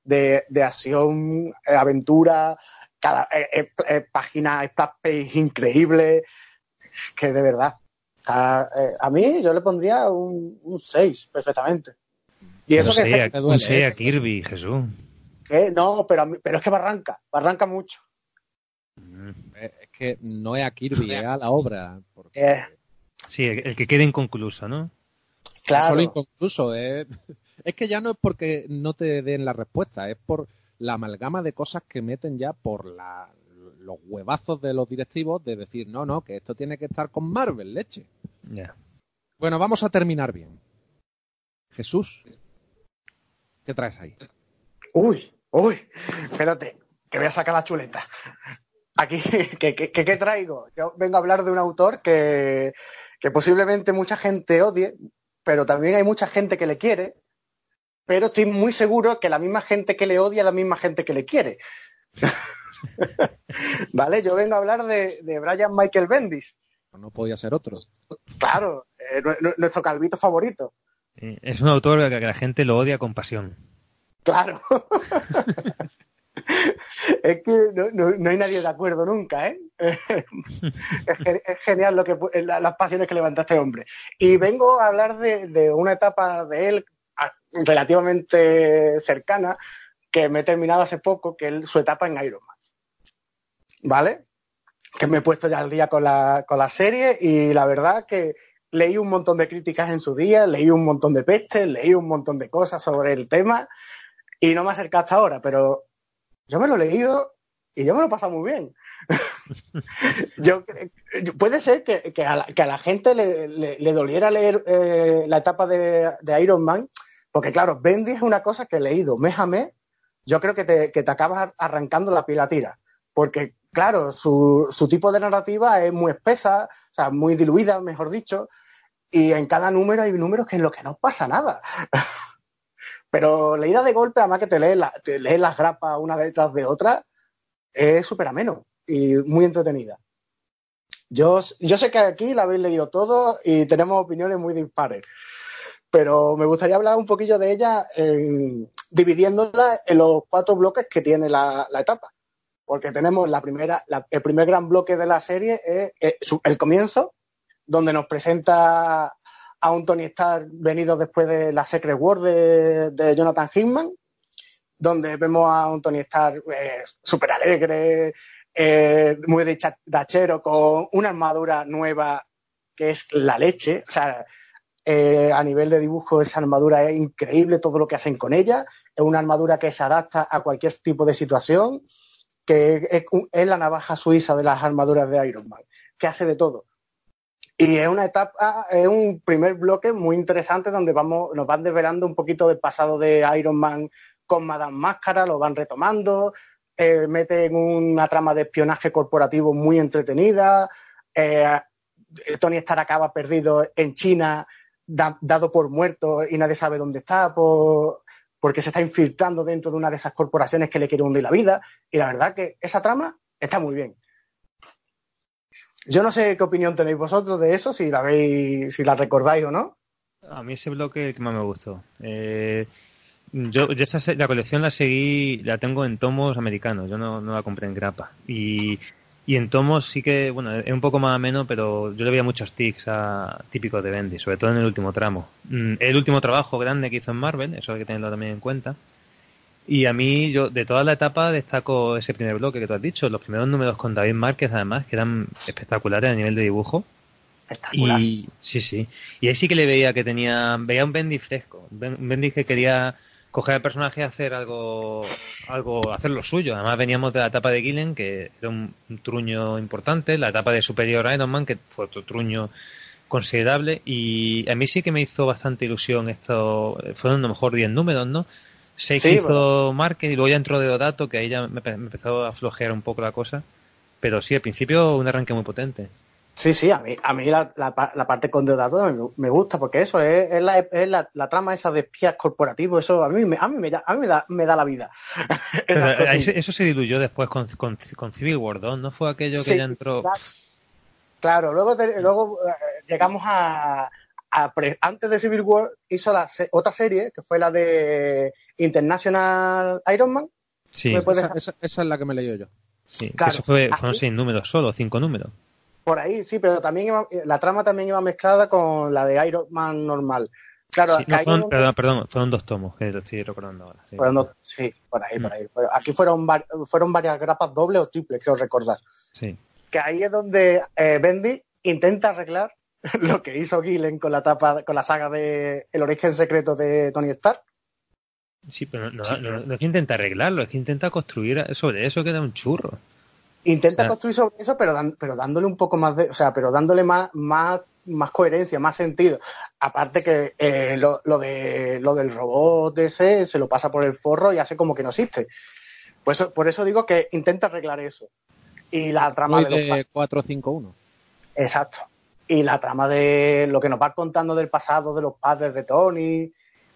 De, de acción, aventura, cada eh, eh, eh, página, splash page increíble. Es que de verdad. está, eh, a mí yo le pondría un, un 6 perfectamente. Y eso que seis sé- a- me duele, un seis a. Kirby, Jesús. ¿Qué? No, pero, a mí- pero es que barranca, barranca mucho. Mm. Eh, Es que no es a Kirby, es a la obra. Porque Eh, Sí, el, que quede inconcluso, ¿no? no claro, solo inconcluso, es, es que ya no es porque no te den la respuesta, es por la amalgama de cosas que meten ya por la, los huevazos de los directivos de decir, no, no, que esto tiene que estar con Marvel, leche. Ya. Bueno, vamos a terminar bien. Jesús, ¿qué traes ahí? Uy, uy, espérate, que voy a sacar la chuleta. Aquí, ¿qué, qué, qué- qué traigo? Yo vengo a hablar de un autor que, que posiblemente mucha gente odie, pero también hay mucha gente que le quiere, pero estoy muy seguro que la misma gente que le odia es la misma gente que le quiere. ¿Vale? Yo vengo a hablar de, de Brian Michael Bendis. No podía ser otro. Claro, eh, nu- nu- nuestro calvito favorito. Eh, Es un autor que la gente lo odia con pasión. Claro. es que no, hay nadie de acuerdo nunca, ¿eh? es, es genial lo que las pasiones que levanta este hombre. Y vengo a hablar de, una etapa de él relativamente cercana que me he terminado hace poco, que es su etapa en Iron Man. ¿Vale? Que me he puesto ya al día con la, con la serie y la verdad que leí un montón de críticas en su día, leí un montón de pestes, leí un montón de cosas sobre el tema y no me acercado hasta ahora, pero yo me lo he leído y yo me lo he pasado muy bien. yo, puede ser que, que a, la, que a la gente le, le- le doliera leer eh, la etapa de, de Iron Man, porque claro, Bendy es una cosa que he leído mes a mes, yo creo que te, que te acabas arrancando la piel a tira, porque claro, su, su tipo de narrativa es muy espesa, o sea, muy diluida, mejor dicho, y en cada número hay números que en los que no pasa nada. Pero leída de golpe, además que te lees, la- lees las grapas una detrás de otra, es súper ameno y muy entretenida. Yo, yo sé que aquí la habéis leído todo y tenemos opiniones muy dispares, pero me gustaría hablar un poquillo de ella en- dividiéndola en los cuatro bloques que tiene la, etapa. Porque tenemos la primera, la- el primer gran bloque de la serie es, el comienzo, donde nos presenta a un Tony Stark venido después de la Secret War de, Jonathan Hickman, donde vemos a un Tony Stark eh, súper alegre, eh, muy dicharachero, con una armadura nueva que es la leche. O sea, eh, a nivel de dibujo esa armadura es increíble todo lo que hacen con ella. Es una armadura que se adapta a cualquier tipo de situación, que es la navaja suiza de las armaduras de Iron Man, que hace de todo. Y es una etapa, es un primer bloque muy interesante donde vamos, nos van desvelando un poquito del pasado de Iron Man con Madame Máscara, lo van retomando, eh, meten una trama de espionaje corporativo muy entretenida, eh, Tony Stark acaba perdido en China, da- dado por muerto y nadie sabe dónde está, por- porque se está infiltrando dentro de una de esas corporaciones que le quiere hundir la vida. Y la verdad que esa trama está muy bien. Yo no sé qué opinión tenéis vosotros de eso, si la veis, si la recordáis o no. A mí ese bloque es el que más me gustó. Eh, yo yo esa la colección la seguí, la tengo en tomos americanos, yo no, la compré en grapa. Y, en tomos sí que, bueno, es un poco más ameno, pero yo le veía muchos tics típicos de Bendy, sobre todo en el último tramo. Mm, El último trabajo grande que hizo en Marvel, eso hay que tenerlo también en cuenta. Y a mí, yo de toda la etapa destaco ese primer bloque que tú has dicho, los primeros números con David Márquez además, que eran espectaculares a nivel de dibujo. Espectacular. Y sí, sí. Y ahí sí que le veía que tenía, veía un Bendy fresco, un Ben- un Bendy que quería coger al personaje y hacer algo, algo, hacer lo suyo. Además veníamos de la etapa de Gillen, que era un, un truño importante, la etapa de Superior Iron Man, que fue otro truño considerable, y a mí sí que me hizo bastante ilusión esto, fueron a lo mejor 10 números, ¿no? Seis Sí, hizo bueno. Márquez y luego ya entró de dato que ahí ya me, me empezó a flojear un poco la cosa. Pero sí, al principio un arranque muy potente. Sí, sí, a mí, a mí la, la la parte con Deodato me, me gusta porque eso es, es, la, es la, trama esa de espías corporativos, eso a mí me, a mí me, da- a mí me, da, me da la vida. Pero eso se diluyó después con, con, con Civil War 2, ¿no? Fue aquello que Sí, ya entró. Claro, luego, te- luego eh, llegamos a, antes de Civil War hizo la se- otra serie que fue la de International Iron Man. Sí, Esa, esa- esa es la que me leí yo. sí. que claro. Eso fue, fueron Aquí- seis números solo, cinco números. Por ahí, sí, pero también iba- la trama también iba mezclada con la de Iron Man normal. Claro, Sí, no, fueron, perdón, perdón, fueron dos tomos, que lo estoy recordando ahora. sí. fueron dos- sí, por ahí, por Mm. ahí. Fue- Aquí fueron, var- fueron varias grapas dobles o triples, creo recordar. Sí. Que ahí es donde eh, Bendy intenta arreglar lo que hizo Gillen con la tapa, con la saga de El origen secreto de Tony Stark. Sí, pero no, no- no- no es que intenta arreglarlo, es que intenta construir sobre eso que da un churro. Intenta O sea- construir sobre eso, pero, dan- pero dándole un poco más de, o sea, pero dándole más, más, más coherencia, más sentido. Aparte que eh, lo, lo de lo del robot ese se lo pasa por el forro y hace como que no existe. Pues, eso- por eso digo que intenta arreglar eso. Y la trama Soy de los pa- de 451. Exacto. Y la trama de lo que nos va contando del pasado de los padres de Tony,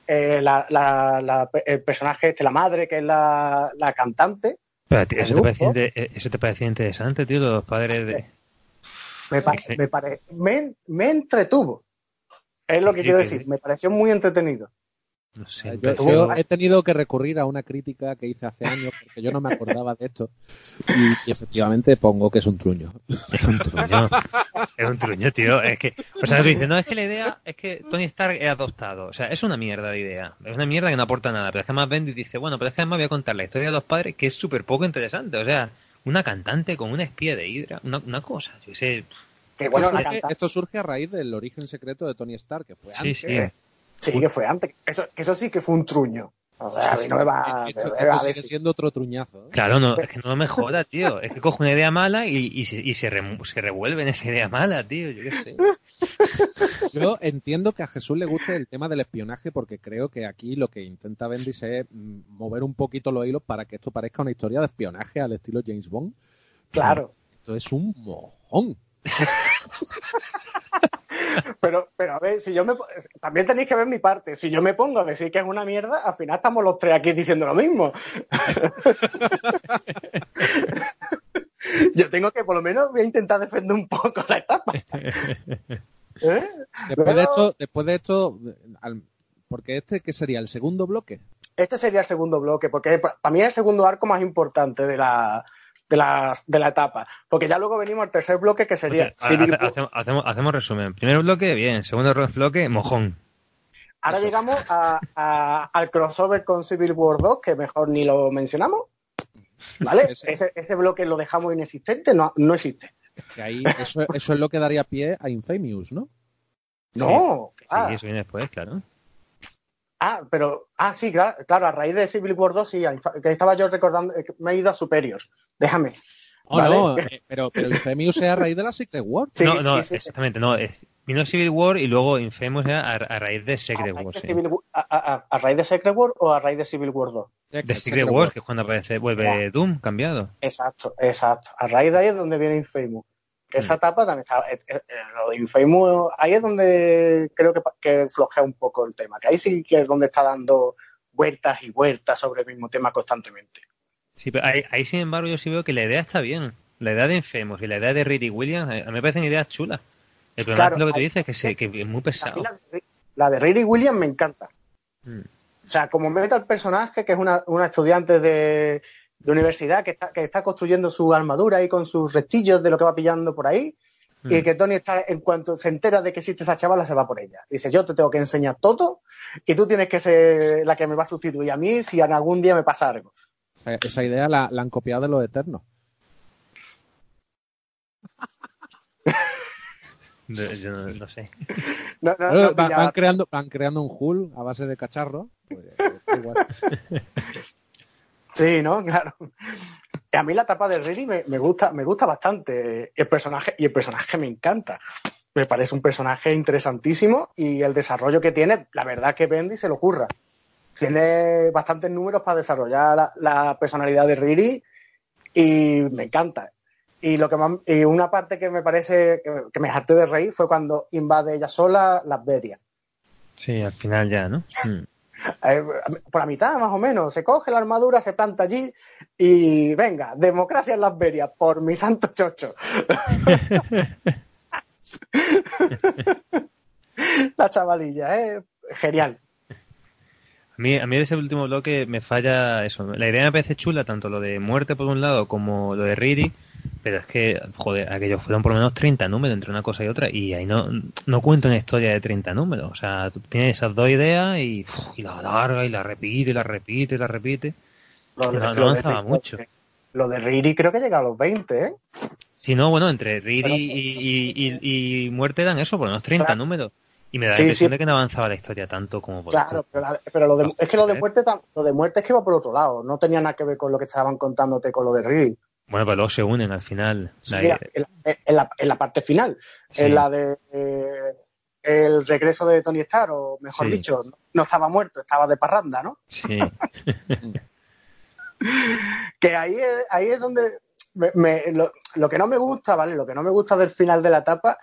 eh, la, la- la- el personaje este, la madre, que es la, la cantante, Pero, eh, eso te parecía interesante, tío, los padres de... me, pa- Sí. me, pare- me, me entretuvo. Es lo que Sí, quiero decir. Me pareció muy entretenido. No sé, Yo, pero- yo he tenido que recurrir a una crítica que hice hace años porque yo no me acordaba de esto y, y efectivamente pongo que es un truño. Es un truño. Es un truño, tío. Es que, o sea, tú dices, no, es que la idea es que Tony Stark es adoptado. O sea, es una mierda de idea. Es una mierda que no aporta nada. Pero es que además Bendy dice, bueno, pero es que además voy a contar la historia de los padres que es súper poco interesante. O sea, una cantante con una espía de Hydra, una, una cosa. Yo sé. Bueno, esto surge a raíz del origen secreto de Tony Stark, que fue Sí, antes. sí. Sí, que fue antes. Eso, eso sí que fue un truño. O sea, a mí no me va Esto, me esto va a sigue siendo otro truñazo. ¿eh? Claro, no, es que no me joda, tío. Es que coge una idea mala y, y, se, y se, se revuelve en esa idea mala, tío. Yo qué sé. Yo entiendo que a Jesús le guste el tema del espionaje porque creo que aquí lo que intenta Bendis es mm, mover un poquito los hilos para que esto parezca una historia de espionaje al estilo James Bond. Claro. Esto es un mojón. Pero, pero a ver, si yo me. También tenéis que ver mi parte. Si yo me pongo a decir que es una mierda, al final estamos los tres aquí diciendo lo mismo. yo tengo que, por lo menos, voy a intentar defender un poco la etapa. ¿Eh? Después de esto, después de esto, al- porque este que sería el segundo bloque. Este sería el segundo bloque, porque para mí es el segundo arco más importante de la, de la, de la etapa. Porque ya luego venimos al tercer bloque, que sería Civil hace- War. hacemos, hacemos, hacemos resumen. Primer bloque, bien. Segundo bloque, mojón. Ahora llegamos a- a- al crossover con Civil War 2, que mejor ni lo mencionamos. ¿Vale? Ese- Ese, bloque lo dejamos inexistente, no, no existe. Que ahí, eso, eso es lo que daría pie a Infamous, ¿no? No, Sí, ah, eso viene después, claro. Ah, pero, ah, sí, claro, claro, a raíz de Civil War 2, sí, que estaba yo recordando, eh, me he ido a Superior. Déjame. Oh, Vale. no, eh, pero, pero Infamous es a raíz de la Secret War. Sí, no, no, sí. exactamente, no. Es, vino Civil War y luego Infamous ya a, a raíz de ¿A Secret War. a- a- a- a raíz de Secret War o a raíz de Civil War 2? De Secret War, que es cuando aparece, vuelve Doom, cambiado. Exacto, exacto. A raíz de ahí es donde viene Infamous. Que esa Mm. etapa también está. eh, eh, eh, lo de Infamous, ahí es donde creo que, que flojea un poco el tema. Que ahí sí que es donde está dando vueltas y vueltas sobre el mismo tema constantemente. Sí, pero ahí, ahí, sin embargo, yo sí veo que la idea está bien. La idea de Infamous y la idea de Riddick Williams, a mí me parecen ideas chulas. El problema Claro, es lo que tú dices, que, se, que es muy pesado. la, de- la de Riri Williams me encanta. Mm. O sea, como meta el personaje, que es una, una estudiante de, de universidad que está, que está construyendo su armadura ahí con sus restillos de lo que va pillando por ahí. Y Mm. que Tony está, en cuanto se entera de que existe esa chavala, se va por ella. Dice, yo te tengo que enseñar todo y tú tienes que ser la que me va a sustituir a mí si en algún día me pasa algo. Esa, idea la, la han copiado de los Eternos. No, yo no, no sé. No, no, Bueno, no va- pillaba. van, creando, van creando un hull a base de cacharro. Pues, igual. Sí, ¿no? Claro. A mí la etapa de Riri me, me gusta, me gusta bastante el personaje y el personaje me encanta. Me parece un personaje interesantísimo y el desarrollo que tiene, la verdad que Bendy se lo ocurra. Tiene bastantes números para desarrollar la, la personalidad de Riri y me encanta. Y lo que más- y una parte que me parece que, que me harté de reír fue cuando invade ella sola las Berias. Sí, al final ya, ¿no? Mm. Eh, por la mitad más o menos, se coge la armadura, se planta allí y venga, democracia en las Berias, por mi santo chocho. la chavalilla, ¿eh? Genial. A mí, a mí de ese último bloque me falla eso. La idea me parece chula, tanto lo de muerte por un lado como lo de Riri, pero es que, joder, aquellos fueron por lo menos 30 números entre una cosa y otra, y ahí no, no cuento una historia de 30 números. O sea, tú tienes esas dos ideas y, uf, y la larga y la repite y la repite y la repite. Lo No, no avanzaba mucho. Lo de Riri creo que llega a los 20, ¿eh? Si no, bueno, entre Riri Pero- y, y, y- y muerte dan eso, por lo menos 30 Claro. números. Y me da la impresión sí. de que no avanzaba la historia tanto como por Claro, pero, la- pero lo de- es que lo de ¿Eh? muerte lo de muerte es que va por otro lado, no tenía nada que ver con lo que estaban contándote con lo de Riri. Bueno, pero luego se unen al final. Sí, La- en, la, en la- en la parte final, en la de eh, el regreso de Tony Stark, o mejor dicho, no estaba muerto, estaba de parranda, ¿no? sí. Que ahí es, ahí es donde me- me- lo, lo que no me gusta, ¿vale? Lo que no me gusta del final de la etapa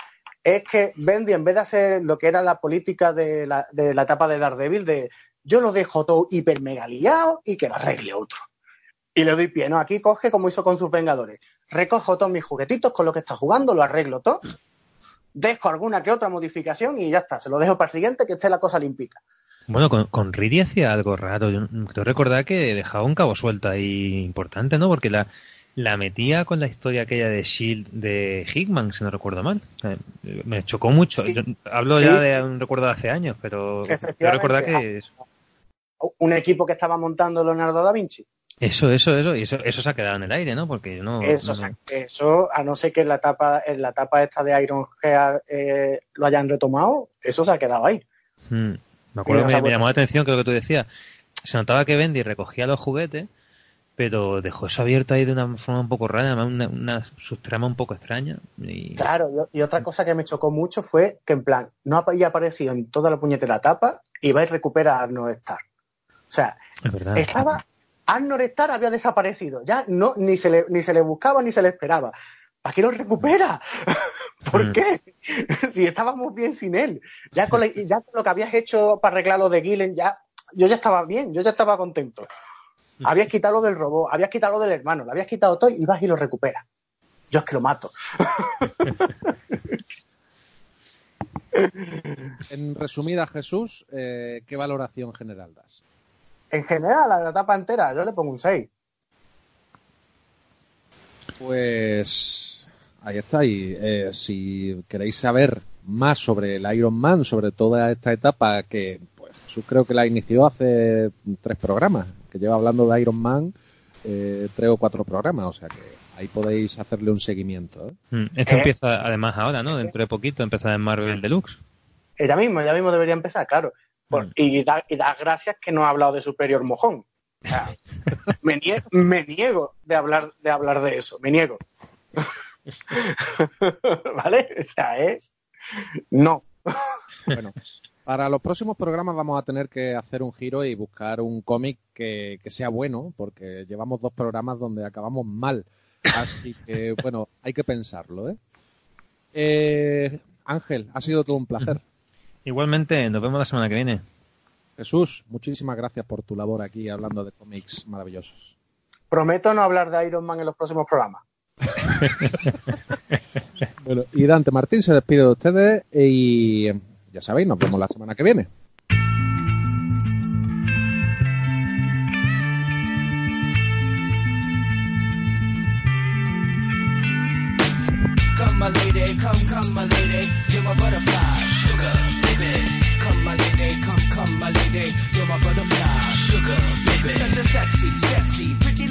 es que Bendy, en vez de hacer lo que era la política de la, de la etapa de Daredevil, de yo lo dejo todo hiper mega liado y que lo arregle otro. Y le doy pie, ¿no? Aquí coge como hizo con sus Vengadores. Recojo todos mis juguetitos con lo que está jugando, lo arreglo todo. Dejo alguna que otra modificación y ya está. Se lo dejo para el siguiente que esté la cosa limpita. Bueno, con, con Riri hacía algo raro. Yo creo recordar que dejaba un cabo suelto ahí importante, ¿no? Porque la, la metía con la historia aquella de Shield de Hickman, si no recuerdo mal. Me chocó mucho. Sí. Yo hablo Sí, ya sí. de un recuerdo de hace años, pero Efectivamente. recordar que es- Un equipo que estaba montando Leonardo da Vinci. eso, eso, eso, y eso, eso se ha quedado en el aire, ¿no? Porque yo no. Eso, no- o sea, eso, a no ser que en la etapa, en la etapa esta de Iron Heart eh, lo hayan retomado, eso se ha quedado ahí. Mm. Me acuerdo que me, me llamó la atención que lo que tú decías. Se notaba que Bendy recogía los juguetes, pero dejó eso abierto ahí de una forma un poco rara, además una, una subtrama un poco extraña. Y... Claro, y y otra cosa que me chocó mucho fue que en plan, no había aparecido en toda la puñetera etapa y va y recupera a Arnold Stark. O sea, Es verdad. estaba Arnold Starr había desaparecido. Ya no, ni se le, ni se le buscaba ni se le esperaba. ¿Para qué lo recupera? ¿Por Mm. qué? si estábamos bien sin él. Ya con, la- ya con lo que habías hecho para arreglar lo de Gillen, ya, yo ya estaba bien, yo ya estaba contento. Habías quitado lo del robot, habías quitado lo del hermano, lo habías quitado todo y vas y lo recuperas. Yo es que lo mato. En resumida, Jesús, eh, ¿qué valoración general das? En general, a la etapa entera, yo le pongo un 6. Pues ahí está. Y eh, si queréis saber más sobre el Iron Man, sobre toda esta etapa que pues Jesús creo que la inició hace tres programas, que lleva hablando de Iron Man eh, tres o cuatro programas, o sea que ahí podéis hacerle un seguimiento. ¿eh? Mm, Esto ¿Eh? empieza además ahora, ¿no? Dentro de poquito empieza en Marvel Deluxe. Ella mismo, ella mismo debería empezar, claro. Por- Mm. y, da, y da gracias que no ha hablado de Superior Mojón. O sea, me, nie- me niego de hablar, de hablar de eso, me niego. ¿Vale? O sea, es. No. Bueno, para los próximos programas vamos a tener que hacer un giro y buscar un cómic que, que sea bueno, porque llevamos dos programas donde acabamos mal. Así que, bueno, hay que pensarlo, ¿eh? Eh, Ángel, ha sido todo un placer. Igualmente, nos vemos la semana que viene. Jesús, muchísimas gracias por tu labor aquí hablando de cómics maravillosos. Prometo no hablar de Iron Man en los próximos programas. Bueno, y Dante Martín se despide de ustedes y ya sabéis, nos vemos la semana que viene.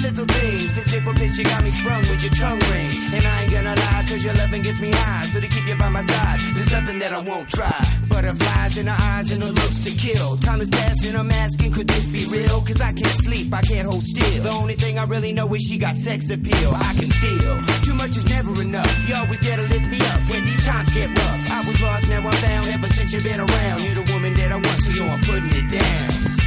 Little thing. This April bitch, you got me sprung with your tongue ring. And I ain't gonna lie, cause your loving gets me high. So to keep you by my side, there's nothing that I won't try. Butterflies in her eyes and her looks to kill. Time is passing, I'm asking, could this be real? Cause I can't sleep, I can't hold still. The only thing I really know is she got sex appeal. I can feel too much is never enough. You always there to lift me up when these times get rough. I was lost, now I'm found. Ever since you've been around, you're the woman that I want, so yo, I'm putting it down.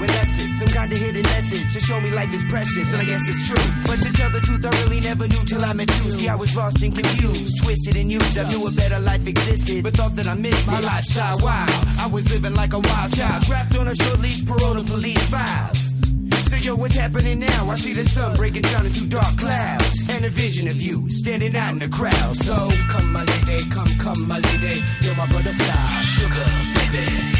Unless it's some kind of hidden message to show me life is precious, and I guess it's true. But to tell the truth, I really never knew till I met you. See, I was lost and confused, twisted and used. I knew a better life existed, but thought that I missed my lifestyle. Wild, I was living like a wild child, trapped on a short leash, paroled to police files. So yo, what's happening now? I see the sun breaking down into dark clouds, and a vision of you standing out in the crowd. So come, my lady, come, come, my lady, you're my butterfly, sugar, baby.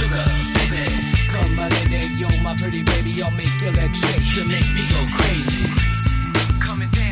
sugar, baby. Come, my lady, you're my pretty baby. I'll make your. You make me go crazy. Come and dance.